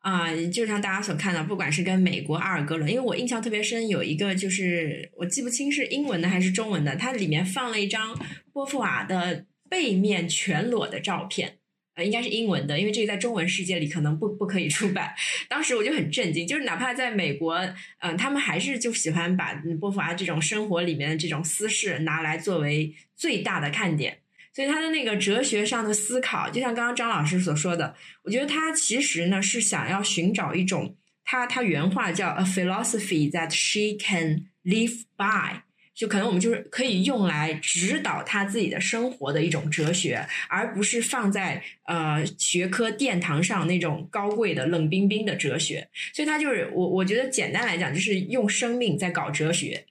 啊，就像大家所看到，不管是跟美国阿尔戈伦，因为我印象特别深，有一个就是我记不清是英文的还是中文的，它里面放了一张波伏娃的背面全裸的照片。呃，应该是英文的，因为这个在中文世界里可能不不可以出版。当时我就很震惊，就是哪怕在美国，嗯，他们还是就喜欢把波伏娃这种生活里面的这种私事拿来作为最大的看点。所以他的那个哲学上的思考，就像刚刚张老师所说的，我觉得他其实呢是想要寻找一种，他他原话叫 a philosophy that she can live by，就可能我们就是可以用来指导他自己的生活的一种哲学，而不是放在呃学科殿堂上那种高贵的冷冰冰的哲学。所以他就是我我觉得简单来讲，就是用生命在搞哲学。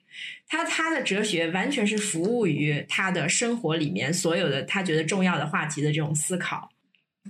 他他的哲学完全是服务于他的生活里面所有的他觉得重要的话题的这种思考。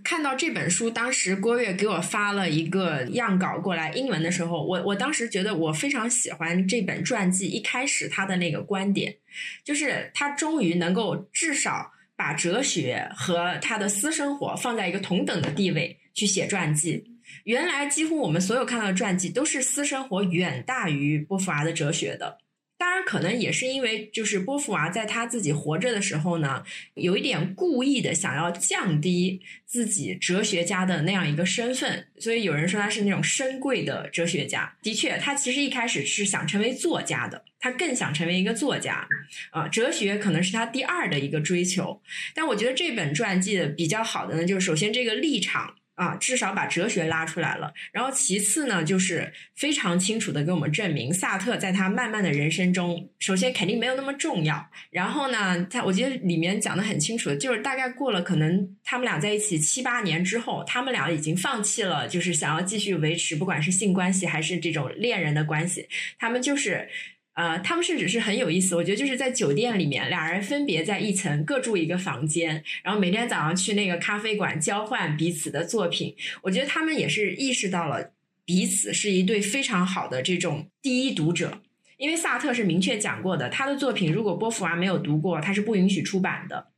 看到这本书，当时郭跃给我发了一个样稿过来，英文的时候，我我当时觉得我非常喜欢这本传记一开始他的那个观点，就是他终于能够至少把哲学和他的私生活放在一个同等的地位去写传记。原来几乎我们所有看到的传记都是私生活远大于波伏娃的哲学的。当然，可能也是因为，就是波伏娃在他自己活着的时候呢，有一点故意的想要降低自己哲学家的那样一个身份，所以有人说他是那种深贵的哲学家。的确，他其实一开始是想成为作家的，他更想成为一个作家，啊，哲学可能是他第二的一个追求。但我觉得这本传记的比较好的呢，就是首先这个立场。啊，至少把哲学拉出来了。然后其次呢，就是非常清楚的给我们证明，萨特在他漫漫的人生中，首先肯定没有那么重要。然后呢，他我觉得里面讲的很清楚的，就是大概过了可能他们俩在一起七八年之后，他们俩已经放弃了，就是想要继续维持，不管是性关系还是这种恋人的关系，他们就是。呃，他们甚至是很有意思，我觉得就是在酒店里面，俩人分别在一层各住一个房间，然后每天早上去那个咖啡馆交换彼此的作品。我觉得他们也是意识到了彼此是一对非常好的这种第一读者，因为萨特是明确讲过的，他的作品如果波伏娃没有读过，他是不允许出版的。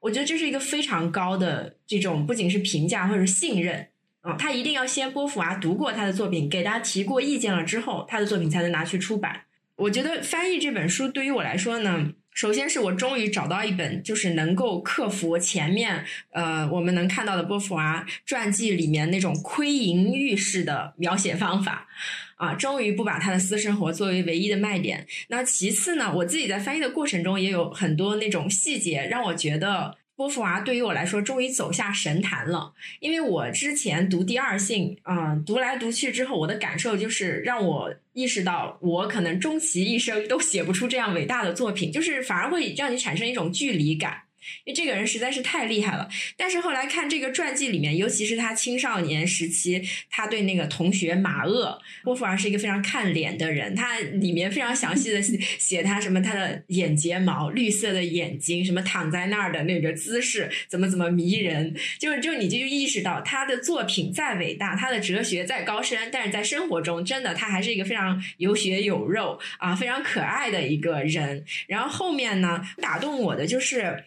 我觉得这是一个非常高的这种不仅是评价或者信任，嗯，他一定要先波伏娃读过他的作品，给他提过意见了之后，他的作品才能拿去出版。我觉得翻译这本书对于我来说呢，首先是我终于找到一本就是能够克服前面呃我们能看到的波伏娃传记里面那种窥淫欲式的描写方法啊，终于不把他的私生活作为唯一的卖点。那其次呢，我自己在翻译的过程中也有很多那种细节让我觉得。波伏娃对于我来说终于走下神坛了，因为我之前读第二性，嗯，读来读去之后，我的感受就是让我意识到，我可能终其一生都写不出这样伟大的作品，就是反而会让你产生一种距离感。因为这个人实在是太厉害了，但是后来看这个传记里面，尤其是他青少年时期，他对那个同学马厄波伏娃是一个非常看脸的人，他里面非常详细的写他什么他的眼睫毛、绿色的眼睛、什么躺在那儿的那个姿势怎么怎么迷人，就是就你就意识到他的作品再伟大，他的哲学再高深，但是在生活中真的他还是一个非常有血有肉啊，非常可爱的一个人。然后后面呢，打动我的就是。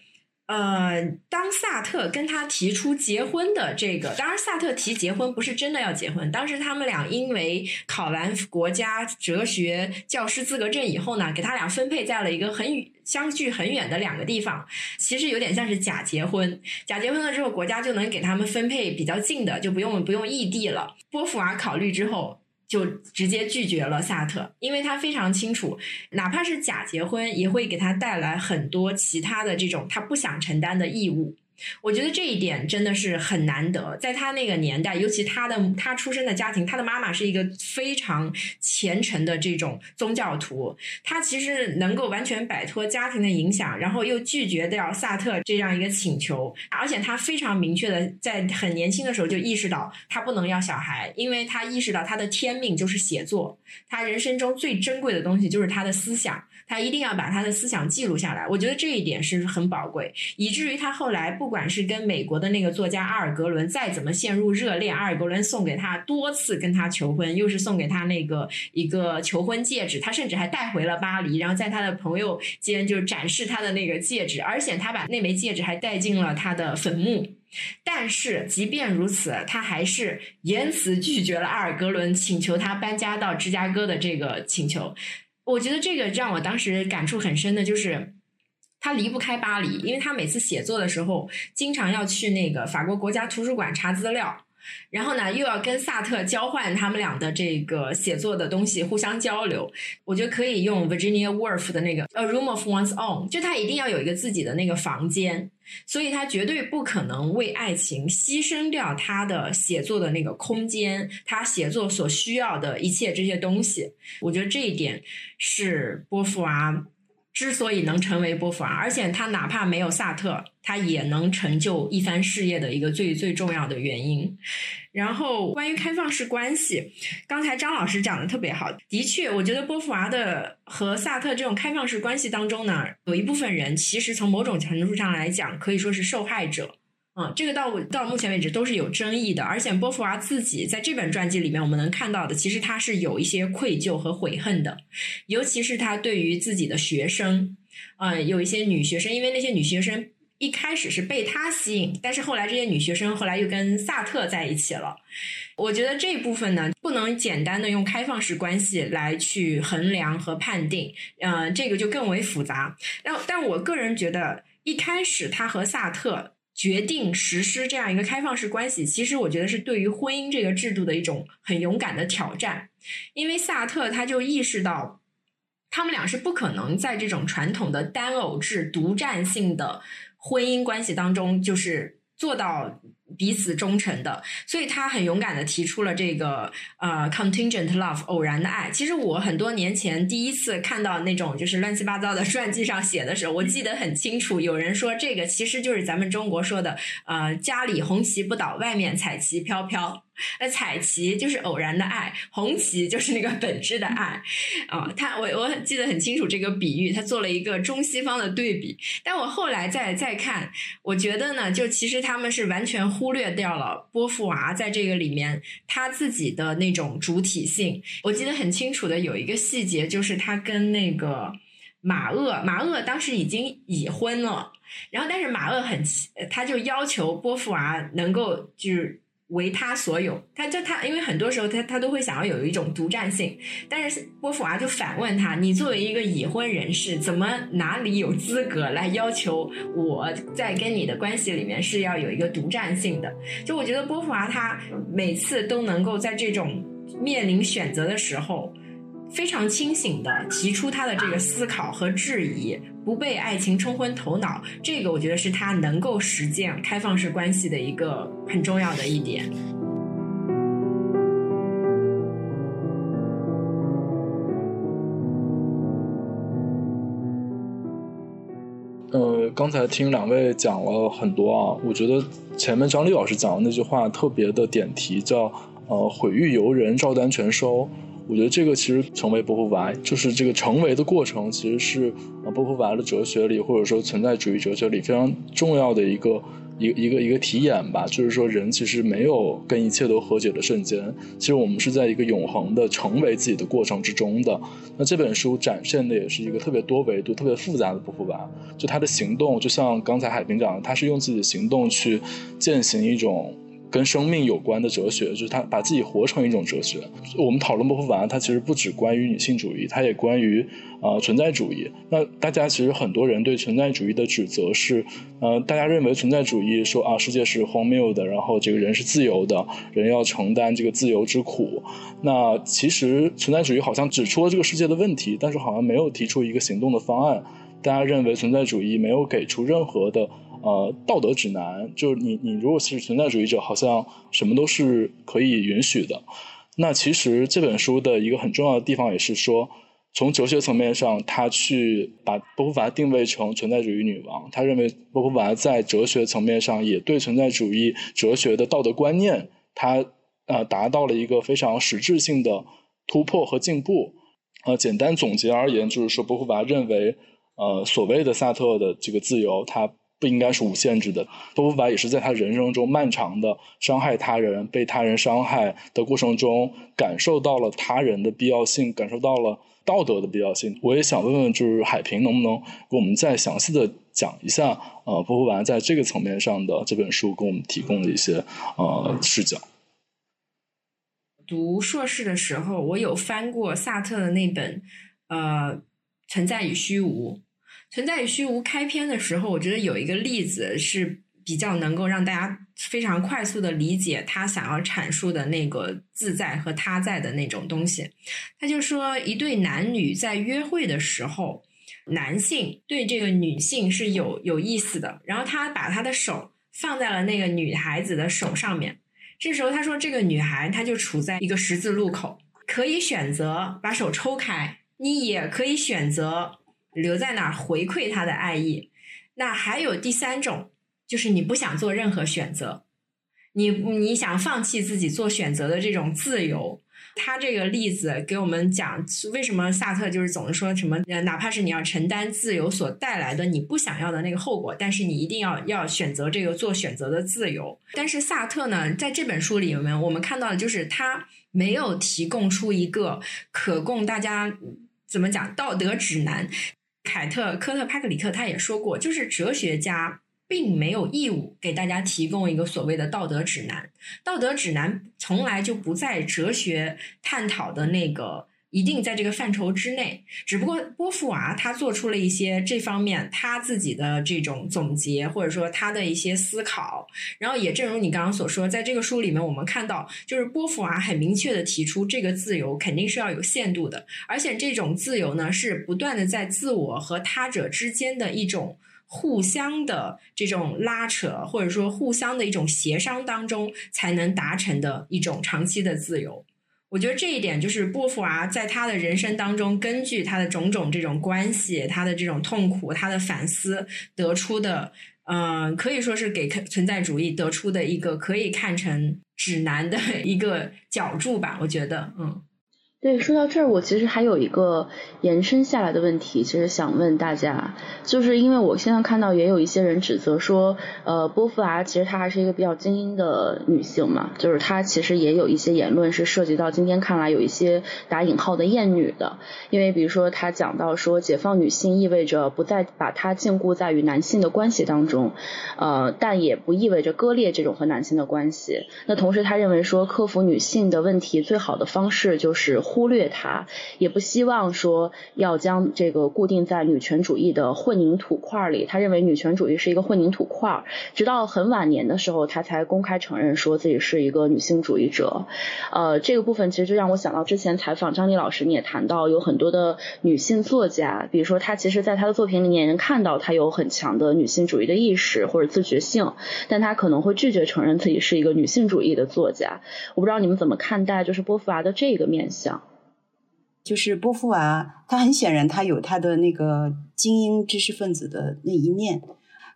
呃，当萨特跟他提出结婚的这个，当然萨特提结婚不是真的要结婚。当时他们俩因为考完国家哲学教师资格证以后呢，给他俩分配在了一个很相距很远的两个地方，其实有点像是假结婚。假结婚了之后，国家就能给他们分配比较近的，就不用不用异地了。波伏娃考虑之后。就直接拒绝了萨特，因为他非常清楚，哪怕是假结婚，也会给他带来很多其他的这种他不想承担的义务。我觉得这一点真的是很难得，在他那个年代，尤其他的他出生的家庭，他的妈妈是一个非常虔诚的这种宗教徒，他其实能够完全摆脱家庭的影响，然后又拒绝掉萨特这样一个请求，而且他非常明确的在很年轻的时候就意识到他不能要小孩，因为他意识到他的天命就是写作，他人生中最珍贵的东西就是他的思想，他一定要把他的思想记录下来。我觉得这一点是很宝贵，以至于他后来不。管是跟美国的那个作家阿尔格伦再怎么陷入热恋，阿尔格伦送给他多次跟他求婚，又是送给他那个一个求婚戒指，他甚至还带回了巴黎，然后在他的朋友间就展示他的那个戒指，而且他把那枚戒指还带进了他的坟墓。但是即便如此，他还是严词拒绝了阿尔格伦请求他搬家到芝加哥的这个请求。我觉得这个让我当时感触很深的就是。他离不开巴黎，因为他每次写作的时候，经常要去那个法国国家图书馆查资料。然后呢，又要跟萨特交换他们俩的这个写作的东西，互相交流。我觉得可以用 Virginia Woolf 的那个 A Room of One's Own，就他一定要有一个自己的那个房间，所以他绝对不可能为爱情牺牲掉他的写作的那个空间，他写作所需要的一切这些东西。我觉得这一点是波伏娃。之所以能成为波伏娃，而且他哪怕没有萨特，他也能成就一番事业的一个最最重要的原因。然后关于开放式关系，刚才张老师讲的特别好，的确，我觉得波伏娃的和萨特这种开放式关系当中呢，有一部分人其实从某种程度上来讲，可以说是受害者。嗯，这个到到目前为止都是有争议的，而且波伏娃自己在这本传记里面，我们能看到的，其实他是有一些愧疚和悔恨的，尤其是他对于自己的学生，嗯，有一些女学生，因为那些女学生一开始是被他吸引，但是后来这些女学生后来又跟萨特在一起了。我觉得这部分呢，不能简单的用开放式关系来去衡量和判定，嗯，这个就更为复杂。但但我个人觉得，一开始他和萨特。决定实施这样一个开放式关系，其实我觉得是对于婚姻这个制度的一种很勇敢的挑战。因为萨特他就意识到，他们俩是不可能在这种传统的单偶制、独占性的婚姻关系当中，就是做到。彼此忠诚的，所以他很勇敢的提出了这个呃 contingent love 偶然的爱。其实我很多年前第一次看到那种就是乱七八糟的传记上写的时候，我记得很清楚，有人说这个其实就是咱们中国说的呃家里红旗不倒，外面彩旗飘飘。那彩旗就是偶然的爱，红旗就是那个本质的爱，啊，他我我记得很清楚这个比喻，他做了一个中西方的对比。但我后来再再看，我觉得呢，就其实他们是完全忽略掉了波伏娃在这个里面他自己的那种主体性。我记得很清楚的有一个细节，就是他跟那个马厄，马厄当时已经已婚了，然后但是马厄很，他就要求波伏娃能够就是。为他所有，他就他，因为很多时候他他都会想要有一种独占性，但是波伏娃就反问他：你作为一个已婚人士，怎么哪里有资格来要求我在跟你的关系里面是要有一个独占性的？就我觉得波伏娃他每次都能够在这种面临选择的时候。非常清醒的提出他的这个思考和质疑，不被爱情冲昏头脑，这个我觉得是他能够实践开放式关系的一个很重要的一点。呃，刚才听两位讲了很多啊，我觉得前面张丽老师讲的那句话特别的点题，叫呃“毁誉由人，照单全收”。我觉得这个其实成为波伏娃，就是这个成为的过程，其实是啊波伏娃的哲学里，或者说存在主义哲学里非常重要的一个一一个一个体验吧。就是说，人其实没有跟一切都和解的瞬间，其实我们是在一个永恒的成为自己的过程之中的。那这本书展现的也是一个特别多维度、特别复杂的波伏娃，就他的行动，就像刚才海平讲的，他是用自己的行动去践行一种。跟生命有关的哲学，就是他把自己活成一种哲学。我们讨论波伏娃，它其实不只关于女性主义，它也关于呃存在主义。那大家其实很多人对存在主义的指责是，呃，大家认为存在主义说啊，世界是荒谬的，然后这个人是自由的，人要承担这个自由之苦。那其实存在主义好像指出了这个世界的问题，但是好像没有提出一个行动的方案。大家认为存在主义没有给出任何的。呃，道德指南就是你，你如果是存在主义者，好像什么都是可以允许的。那其实这本书的一个很重要的地方也是说，从哲学层面上，他去把波伏娃定位成存在主义女王。他认为波伏娃在哲学层面上也对存在主义哲学的道德观念，他呃达到了一个非常实质性的突破和进步。呃，简单总结而言，就是说波伏娃认为，呃，所谓的萨特的这个自由，他。不应该是无限制的。波伏娃也是在他人生中漫长的伤害他人、被他人伤害的过程中，感受到了他人的必要性，感受到了道德的必要性。我也想问问，就是海平能不能给我们再详细的讲一下，呃，波伏娃在这个层面上的这本书给我们提供的一些呃视角。读硕士的时候，我有翻过萨特的那本《呃存在与虚无》。存在与虚无开篇的时候，我觉得有一个例子是比较能够让大家非常快速的理解他想要阐述的那个自在和他在的那种东西。他就说，一对男女在约会的时候，男性对这个女性是有有意思的，然后他把他的手放在了那个女孩子的手上面。这时候他说，这个女孩她就处在一个十字路口，可以选择把手抽开，你也可以选择。留在那儿回馈他的爱意，那还有第三种，就是你不想做任何选择，你你想放弃自己做选择的这种自由。他这个例子给我们讲，为什么萨特就是总是说什么，哪怕是你要承担自由所带来的你不想要的那个后果，但是你一定要要选择这个做选择的自由。但是萨特呢，在这本书里面，我们看到的就是他没有提供出一个可供大家怎么讲道德指南。凯特·科特·帕克里特他也说过，就是哲学家并没有义务给大家提供一个所谓的道德指南，道德指南从来就不在哲学探讨的那个。一定在这个范畴之内，只不过波伏娃他做出了一些这方面他自己的这种总结，或者说他的一些思考。然后也正如你刚刚所说，在这个书里面，我们看到就是波伏娃很明确的提出，这个自由肯定是要有限度的，而且这种自由呢是不断的在自我和他者之间的一种互相的这种拉扯，或者说互相的一种协商当中才能达成的一种长期的自由。我觉得这一点就是波伏娃在他的人生当中，根据他的种种这种关系，他的这种痛苦，他的反思得出的，嗯，可以说是给存在主义得出的一个可以看成指南的一个角注吧。我觉得，嗯。对，说到这儿，我其实还有一个延伸下来的问题，其实想问大家，就是因为我现在看到也有一些人指责说，呃，波伏娃其实她还是一个比较精英的女性嘛，就是她其实也有一些言论是涉及到今天看来有一些打引号的厌女的，因为比如说她讲到说，解放女性意味着不再把她禁锢在与男性的关系当中，呃，但也不意味着割裂这种和男性的关系。那同时，她认为说，克服女性的问题最好的方式就是。忽略它，也不希望说要将这个固定在女权主义的混凝土块里。他认为女权主义是一个混凝土块，直到很晚年的时候，他才公开承认说自己是一个女性主义者。呃，这个部分其实就让我想到之前采访张丽老师，你也谈到有很多的女性作家，比如说她其实在她的作品里面能看到她有很强的女性主义的意识或者自觉性，但她可能会拒绝承认自己是一个女性主义的作家。我不知道你们怎么看待就是波伏娃的这个面相。就是波伏娃，她很显然她有她的那个精英知识分子的那一面。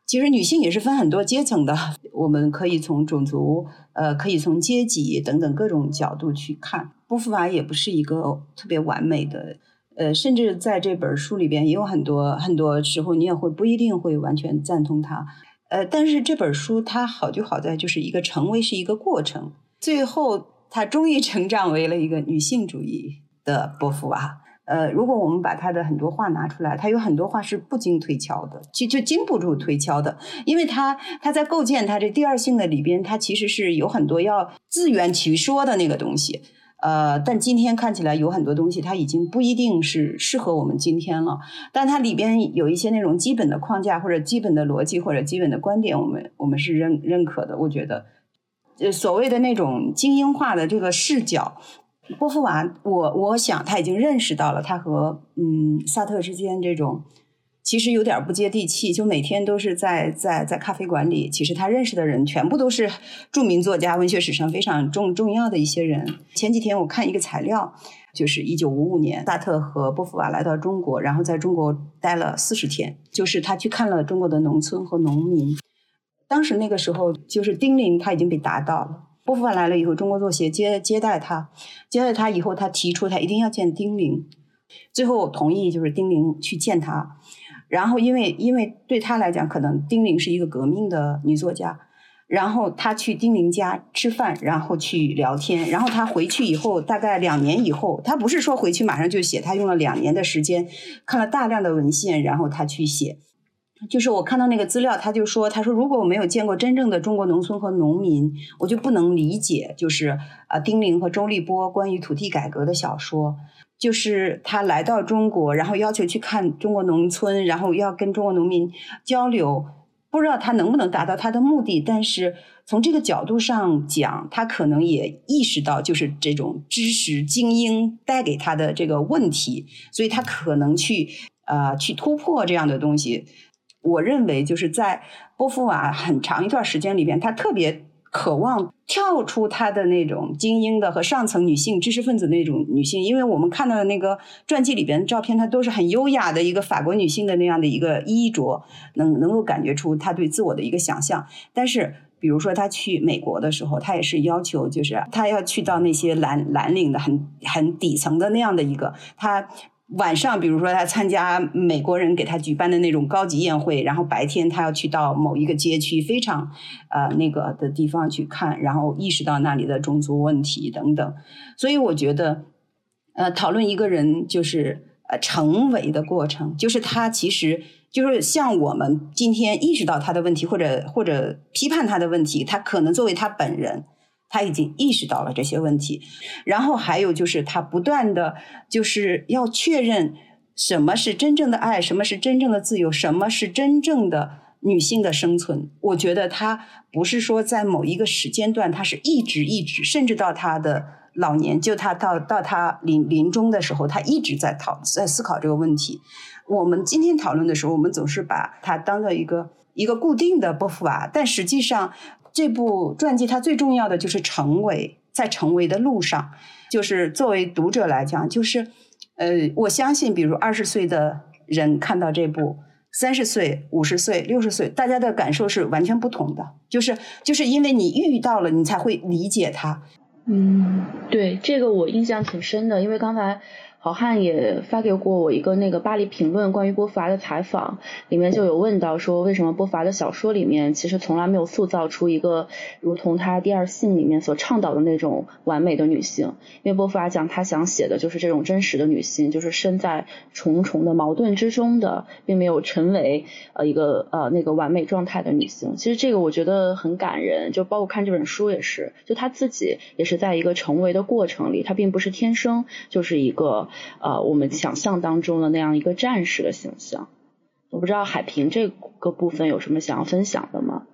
其实女性也是分很多阶层的，我们可以从种族、呃，可以从阶级等等各种角度去看。波伏娃也不是一个特别完美的，呃，甚至在这本书里边也有很多很多时候你也会不一定会完全赞同她。呃，但是这本书它好就好在就是一个成为是一个过程，最后她终于成长为了一个女性主义。的波伏娃，呃，如果我们把他的很多话拿出来，他有很多话是不经推敲的，就就经不住推敲的，因为他他在构建他这第二性的里边，他其实是有很多要自圆其说的那个东西，呃，但今天看起来有很多东西，它已经不一定是适合我们今天了，但它里边有一些那种基本的框架或者基本的逻辑或者基本的观点，我们我们是认认可的，我觉得，呃，所谓的那种精英化的这个视角。波伏娃，我我想他已经认识到了他和嗯萨特之间这种其实有点不接地气，就每天都是在在在咖啡馆里，其实他认识的人全部都是著名作家，文学史上非常重重要的一些人。前几天我看一个材料，就是一九五五年萨特和波伏娃来到中国，然后在中国待了四十天，就是他去看了中国的农村和农民。当时那个时候，就是丁玲他已经被打倒了。波伏娃来了以后，中国作协接接待他，接待他以后，他提出他一定要见丁玲，最后同意就是丁玲去见他。然后因为因为对他来讲，可能丁玲是一个革命的女作家，然后他去丁玲家吃饭，然后去聊天。然后他回去以后，大概两年以后，他不是说回去马上就写，他用了两年的时间，看了大量的文献，然后他去写。就是我看到那个资料，他就说，他说如果我没有见过真正的中国农村和农民，我就不能理解，就是啊，丁玲和周立波关于土地改革的小说，就是他来到中国，然后要求去看中国农村，然后要跟中国农民交流，不知道他能不能达到他的目的，但是从这个角度上讲，他可能也意识到，就是这种知识精英带给他的这个问题，所以他可能去呃去突破这样的东西。我认为就是在波伏娃很长一段时间里边，她特别渴望跳出她的那种精英的和上层女性知识分子那种女性，因为我们看到的那个传记里边的照片，她都是很优雅的一个法国女性的那样的一个衣着，能能够感觉出她对自我的一个想象。但是，比如说她去美国的时候，她也是要求，就是她要去到那些蓝蓝领的很很底层的那样的一个她。晚上，比如说他参加美国人给他举办的那种高级宴会，然后白天他要去到某一个街区非常呃那个的地方去看，然后意识到那里的种族问题等等。所以我觉得，呃，讨论一个人就是呃成为的过程，就是他其实就是像我们今天意识到他的问题，或者或者批判他的问题，他可能作为他本人。他已经意识到了这些问题，然后还有就是他不断的就是要确认什么是真正的爱，什么是真正的自由，什么是真正的女性的生存。我觉得他不是说在某一个时间段，他是一直一直，甚至到他的老年，就他到到他临临终的时候，他一直在讨在思考这个问题。我们今天讨论的时候，我们总是把它当做一个一个固定的波伏娃，但实际上。这部传记它最重要的就是成为，在成为的路上，就是作为读者来讲，就是，呃，我相信，比如二十岁的人看到这部，三十岁、五十岁、六十岁，大家的感受是完全不同的，就是就是因为你遇到了，你才会理解他。嗯，对，这个我印象挺深的，因为刚才。好汉也发给过我一个那个巴黎评论关于波伏娃的采访，里面就有问到说，为什么波伏娃的小说里面其实从来没有塑造出一个如同她第二性里面所倡导的那种完美的女性？因为波伏娃讲她想写的就是这种真实的女性，就是身在重重的矛盾之中的，并没有成为呃一个呃那个完美状态的女性。其实这个我觉得很感人，就包括看这本书也是，就她自己也是在一个成为的过程里，她并不是天生就是一个。呃，我们想象当中的那样一个战士的形象，我不知道海平这个部分有什么想要分享的吗？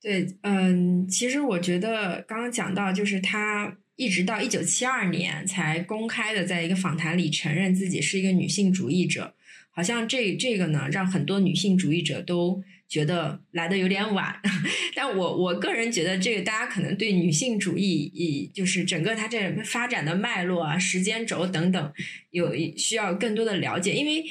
对，嗯，其实我觉得刚刚讲到，就是他一直到一九七二年才公开的，在一个访谈里承认自己是一个女性主义者，好像这这个呢，让很多女性主义者都。觉得来的有点晚，但我我个人觉得这个大家可能对女性主义以就是整个它这发展的脉络啊、时间轴等等有需要更多的了解，因为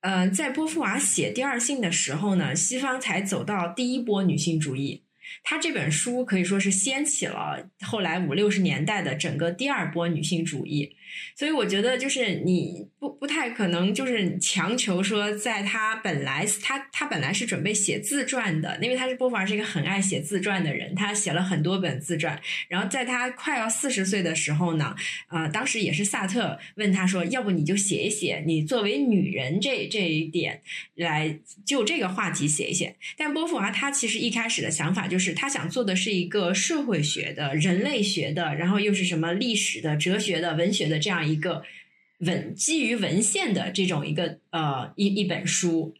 呃，在波伏娃写《第二性》的时候呢，西方才走到第一波女性主义。他这本书可以说是掀起了后来五六十年代的整个第二波女性主义，所以我觉得就是你不不太可能就是强求说，在他本来他他本来是准备写自传的，因为他是波伏娃是一个很爱写自传的人，他写了很多本自传，然后在他快要四十岁的时候呢，啊，当时也是萨特问他说，要不你就写一写你作为女人这这一点来就这个话题写一写，但波伏娃他其实一开始的想法就就是。他想做的是一个社会学的、人类学的，然后又是什么历史的、哲学的、文学的这样一个文基于文献的这种一个呃一一本书，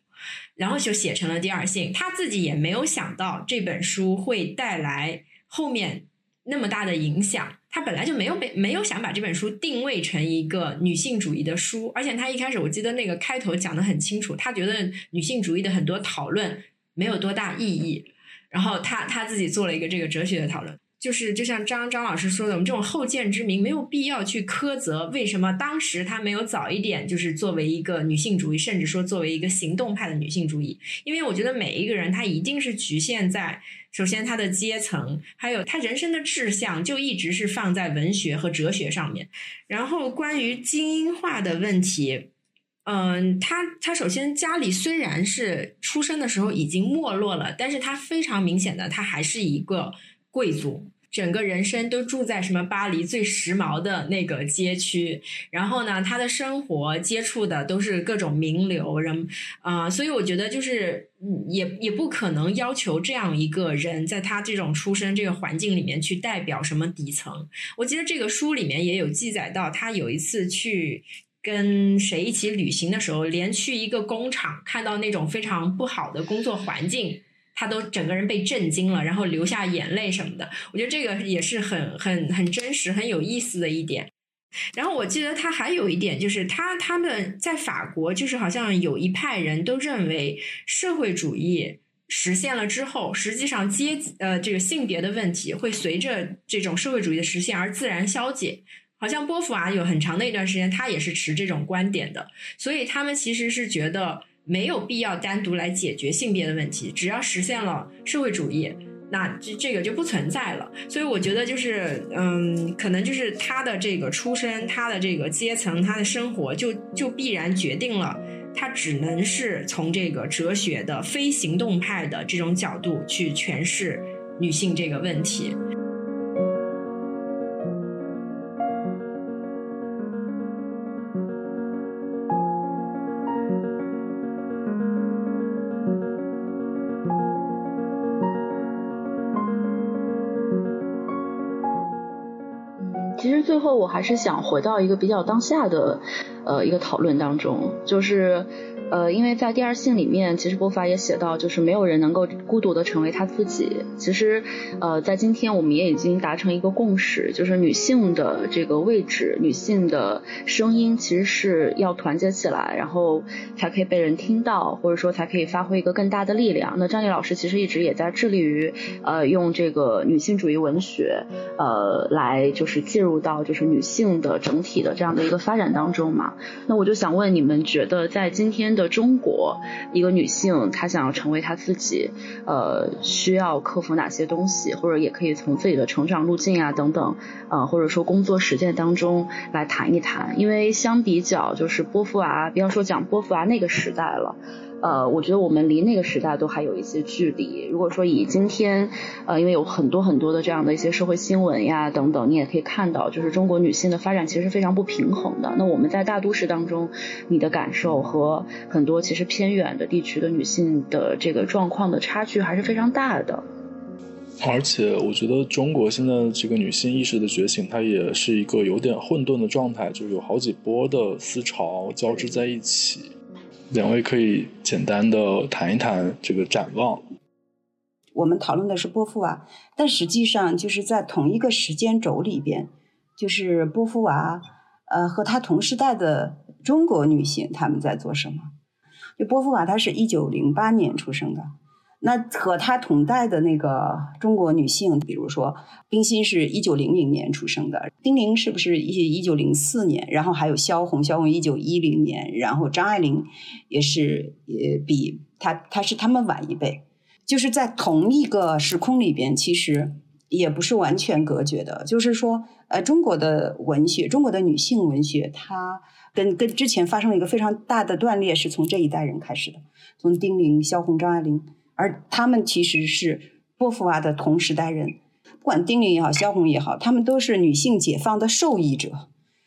然后就写成了《第二性》。他自己也没有想到这本书会带来后面那么大的影响。他本来就没有被没有想把这本书定位成一个女性主义的书，而且他一开始我记得那个开头讲的很清楚，他觉得女性主义的很多讨论没有多大意义。然后他他自己做了一个这个哲学的讨论，就是就像张张老师说的，我们这种后见之明没有必要去苛责为什么当时他没有早一点，就是作为一个女性主义，甚至说作为一个行动派的女性主义。因为我觉得每一个人他一定是局限在，首先他的阶层，还有他人生的志向就一直是放在文学和哲学上面。然后关于精英化的问题。嗯，他他首先家里虽然是出生的时候已经没落了，但是他非常明显的他还是一个贵族。整个人生都住在什么巴黎最时髦的那个街区，然后呢，他的生活接触的都是各种名流人啊，所以我觉得就是也也不可能要求这样一个人在他这种出身这个环境里面去代表什么底层。我记得这个书里面也有记载到，他有一次去。跟谁一起旅行的时候，连去一个工厂，看到那种非常不好的工作环境，他都整个人被震惊了，然后流下眼泪什么的。我觉得这个也是很很很真实、很有意思的一点。然后我记得他还有一点，就是他他们在法国，就是好像有一派人都认为社会主义实现了之后，实际上阶级呃这个性别的问题会随着这种社会主义的实现而自然消解。好像波伏娃有很长的一段时间，他也是持这种观点的，所以他们其实是觉得没有必要单独来解决性别的问题，只要实现了社会主义，那这这个就不存在了。所以我觉得就是，嗯，可能就是他的这个出身，他的这个阶层，他的生活，就就必然决定了他只能是从这个哲学的非行动派的这种角度去诠释女性这个问题。我还是想回到一个比较当下的，呃，一个讨论当中，就是。呃，因为在第二性里面，其实波伏娃也写到，就是没有人能够孤独的成为他自己。其实，呃，在今天我们也已经达成一个共识，就是女性的这个位置，女性的声音其实是要团结起来，然后才可以被人听到，或者说才可以发挥一个更大的力量。那张丽老师其实一直也在致力于，呃，用这个女性主义文学，呃，来就是介入到就是女性的整体的这样的一个发展当中嘛。那我就想问你们，觉得在今天。的中国，一个女性她想要成为她自己，呃，需要克服哪些东西，或者也可以从自己的成长路径啊等等，呃，或者说工作实践当中来谈一谈。因为相比较就是波伏娃，比方说讲波伏娃那个时代了。呃，我觉得我们离那个时代都还有一些距离。如果说以今天，呃，因为有很多很多的这样的一些社会新闻呀等等，你也可以看到，就是中国女性的发展其实非常不平衡的。那我们在大都市当中，你的感受和很多其实偏远的地区的女性的这个状况的差距还是非常大的。而且，我觉得中国现在这个女性意识的觉醒，它也是一个有点混沌的状态，就是有好几波的思潮交织在一起。两位可以简单的谈一谈这个展望。我们讨论的是波伏娃，但实际上就是在同一个时间轴里边，就是波伏娃，呃，和她同时代的中国女性，她们在做什么？就波伏娃，她是一九零八年出生的。那和她同代的那个中国女性，比如说冰心是一九零零年出生的，丁玲是不是一一九零四年？然后还有萧红，萧红一九一零年，然后张爱玲也是也比她她是他们晚一辈，就是在同一个时空里边，其实也不是完全隔绝的。就是说，呃，中国的文学，中国的女性文学，它跟跟之前发生了一个非常大的断裂，是从这一代人开始的，从丁玲、萧红、张爱玲。而他们其实是波伏娃的同时代人，不管丁玲也好，萧红也好，他们都是女性解放的受益者。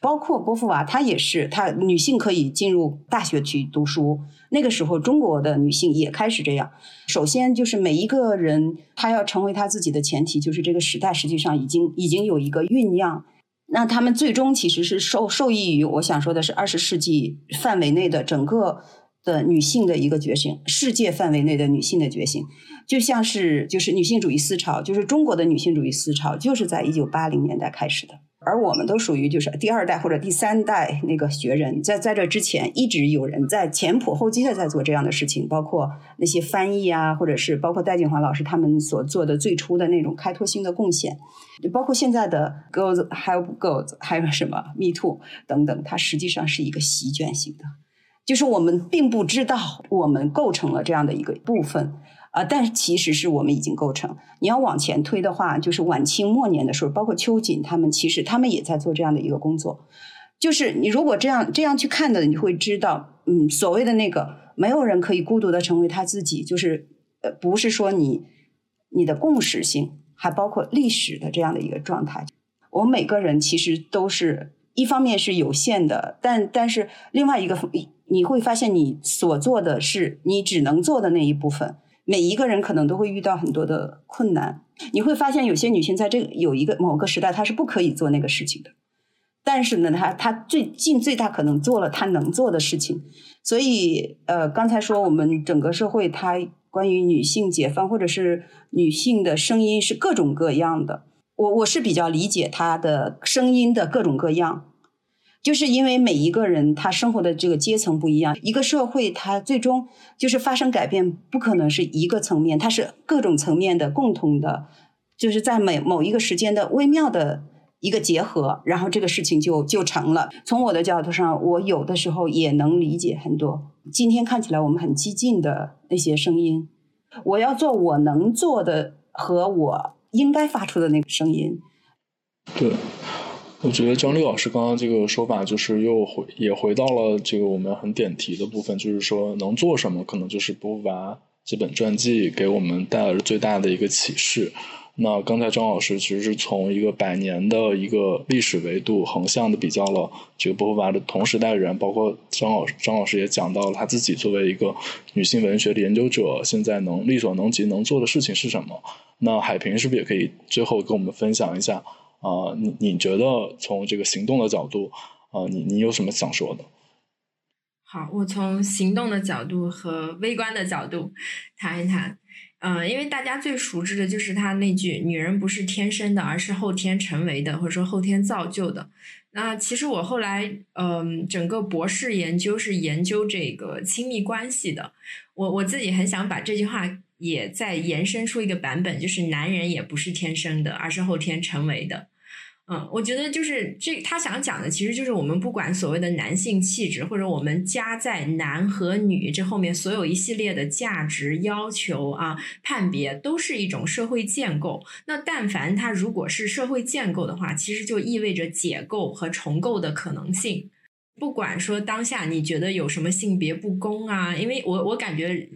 包括波伏娃，她也是，她女性可以进入大学去读书。那个时候，中国的女性也开始这样。首先，就是每一个人，她要成为她自己的前提，就是这个时代实际上已经已经有一个酝酿。那他们最终其实是受受益于，我想说的是二十世纪范围内的整个。的女性的一个觉醒，世界范围内的女性的觉醒，就像是就是女性主义思潮，就是中国的女性主义思潮，就是在一九八零年代开始的。而我们都属于就是第二代或者第三代那个学人，在在这之前，一直有人在前仆后继的在做这样的事情，包括那些翻译啊，或者是包括戴锦华老师他们所做的最初的那种开拓性的贡献，包括现在的 Girls Help Girls，还有什么 Me Too 等等，它实际上是一个席卷性的。就是我们并不知道我们构成了这样的一个部分啊，但其实是我们已经构成。你要往前推的话，就是晚清末年的时候，包括秋瑾他们，其实他们也在做这样的一个工作。就是你如果这样这样去看的，你会知道，嗯，所谓的那个没有人可以孤独的成为他自己，就是呃，不是说你你的共识性还包括历史的这样的一个状态。我们每个人其实都是一方面是有限的，但但是另外一个你会发现你所做的是你只能做的那一部分。每一个人可能都会遇到很多的困难，你会发现有些女性在这个有一个某个时代她是不可以做那个事情的，但是呢，她她最尽最大可能做了她能做的事情。所以呃，刚才说我们整个社会它关于女性解放或者是女性的声音是各种各样的。我我是比较理解她的声音的各种各样，就是因为每一个人他生活的这个阶层不一样，一个社会它最终就是发生改变，不可能是一个层面，它是各种层面的共同的，就是在每某一个时间的微妙的一个结合，然后这个事情就就成了。从我的角度上，我有的时候也能理解很多今天看起来我们很激进的那些声音，我要做我能做的和我。应该发出的那个声音。对，我觉得张丽老师刚刚这个说法，就是又回也回到了这个我们很点题的部分，就是说能做什么，可能就是波伏娃这本传记给我们带来了最大的一个启示。那刚才张老师其实是从一个百年的一个历史维度横向的比较了这个波伏娃的同时代人，包括张老师张老师也讲到了他自己作为一个女性文学的研究者，现在能力所能及能做的事情是什么？那海平是不是也可以最后跟我们分享一下啊？你你觉得从这个行动的角度啊，你你有什么想说的？好，我从行动的角度和微观的角度 谈一谈。嗯，因为大家最熟知的就是他那句“女人不是天生的，而是后天成为的，或者说后天造就的”。那其实我后来，嗯，整个博士研究是研究这个亲密关系的。我我自己很想把这句话也在延伸出一个版本，就是男人也不是天生的，而是后天成为的。嗯，我觉得就是这他想讲的，其实就是我们不管所谓的男性气质，或者我们加在男和女这后面所有一系列的价值要求啊判别，都是一种社会建构。那但凡他如果是社会建构的话，其实就意味着解构和重构的可能性。不管说当下你觉得有什么性别不公啊，因为我我感觉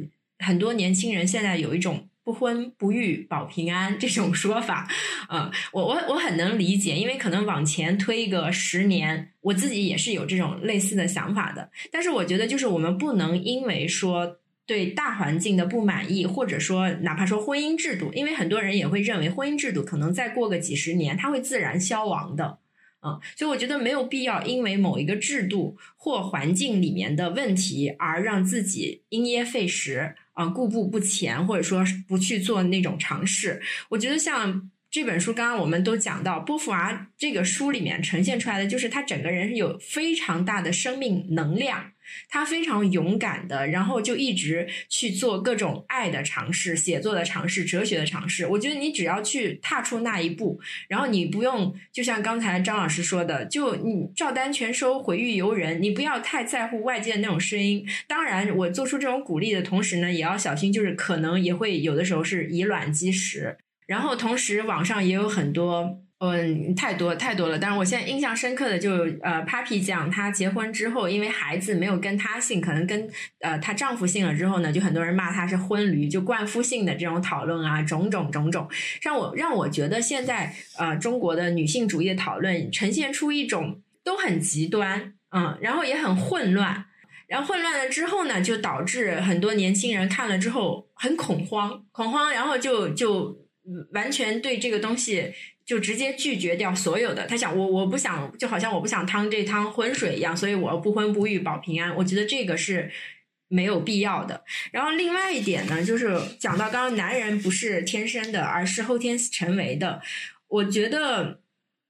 很多年轻人现在有一种。不婚不育保平安这种说法，嗯，我我我很能理解，因为可能往前推一个十年，我自己也是有这种类似的想法的。但是我觉得，就是我们不能因为说对大环境的不满意，或者说哪怕说婚姻制度，因为很多人也会认为婚姻制度可能再过个几十年，它会自然消亡的。嗯，所以我觉得没有必要因为某一个制度或环境里面的问题而让自己因噎废食啊，固步不前，或者说不去做那种尝试。我觉得像这本书，刚刚我们都讲到，波伏娃这个书里面呈现出来的，就是他整个人是有非常大的生命能量。他非常勇敢的，然后就一直去做各种爱的尝试、写作的尝试、哲学的尝试。我觉得你只要去踏出那一步，然后你不用就像刚才张老师说的，就你照单全收、毁誉由人，你不要太在乎外界的那种声音。当然，我做出这种鼓励的同时呢，也要小心，就是可能也会有的时候是以卵击石。然后同时，网上也有很多。嗯，太多太多了。但是我现在印象深刻的就呃，Papi 讲她结婚之后，因为孩子没有跟她姓，可能跟呃她丈夫姓了之后呢，就很多人骂她是婚驴，就冠夫姓的这种讨论啊，种种种种，让我让我觉得现在呃中国的女性主义的讨论呈现出一种都很极端，嗯，然后也很混乱，然后混乱了之后呢，就导致很多年轻人看了之后很恐慌，恐慌，然后就就完全对这个东西。就直接拒绝掉所有的，他想我我不想，就好像我不想趟这趟浑水一样，所以我不婚不育保平安。我觉得这个是没有必要的。然后另外一点呢，就是讲到刚刚男人不是天生的，而是后天成为的。我觉得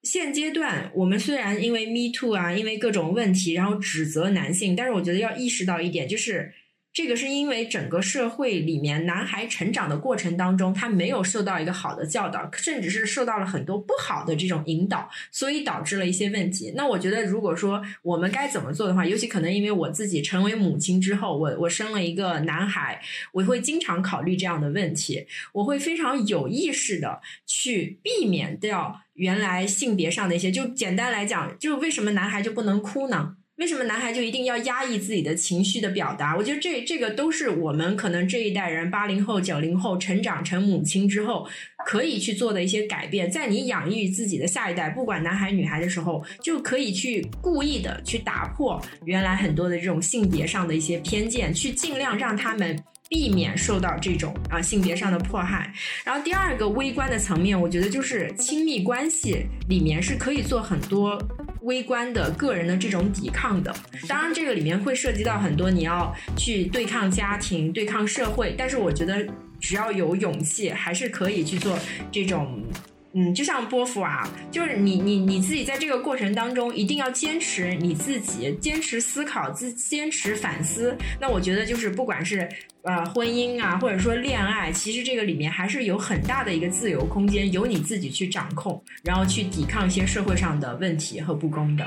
现阶段我们虽然因为 Me Too 啊，因为各种问题，然后指责男性，但是我觉得要意识到一点，就是。这个是因为整个社会里面，男孩成长的过程当中，他没有受到一个好的教导，甚至是受到了很多不好的这种引导，所以导致了一些问题。那我觉得，如果说我们该怎么做的话，尤其可能因为我自己成为母亲之后，我我生了一个男孩，我会经常考虑这样的问题，我会非常有意识的去避免掉原来性别上的一些。就简单来讲，就为什么男孩就不能哭呢？为什么男孩就一定要压抑自己的情绪的表达？我觉得这这个都是我们可能这一代人八零后、九零后成长成母亲之后可以去做的一些改变。在你养育自己的下一代，不管男孩女孩的时候，就可以去故意的去打破原来很多的这种性别上的一些偏见，去尽量让他们。避免受到这种啊性别上的迫害。然后第二个微观的层面，我觉得就是亲密关系里面是可以做很多微观的个人的这种抵抗的。当然，这个里面会涉及到很多你要去对抗家庭、对抗社会。但是我觉得只要有勇气，还是可以去做这种。嗯，就像波伏娃，就是你你你自己在这个过程当中一定要坚持你自己，坚持思考，自坚持反思。那我觉得就是不管是呃婚姻啊，或者说恋爱，其实这个里面还是有很大的一个自由空间，由你自己去掌控，然后去抵抗一些社会上的问题和不公的。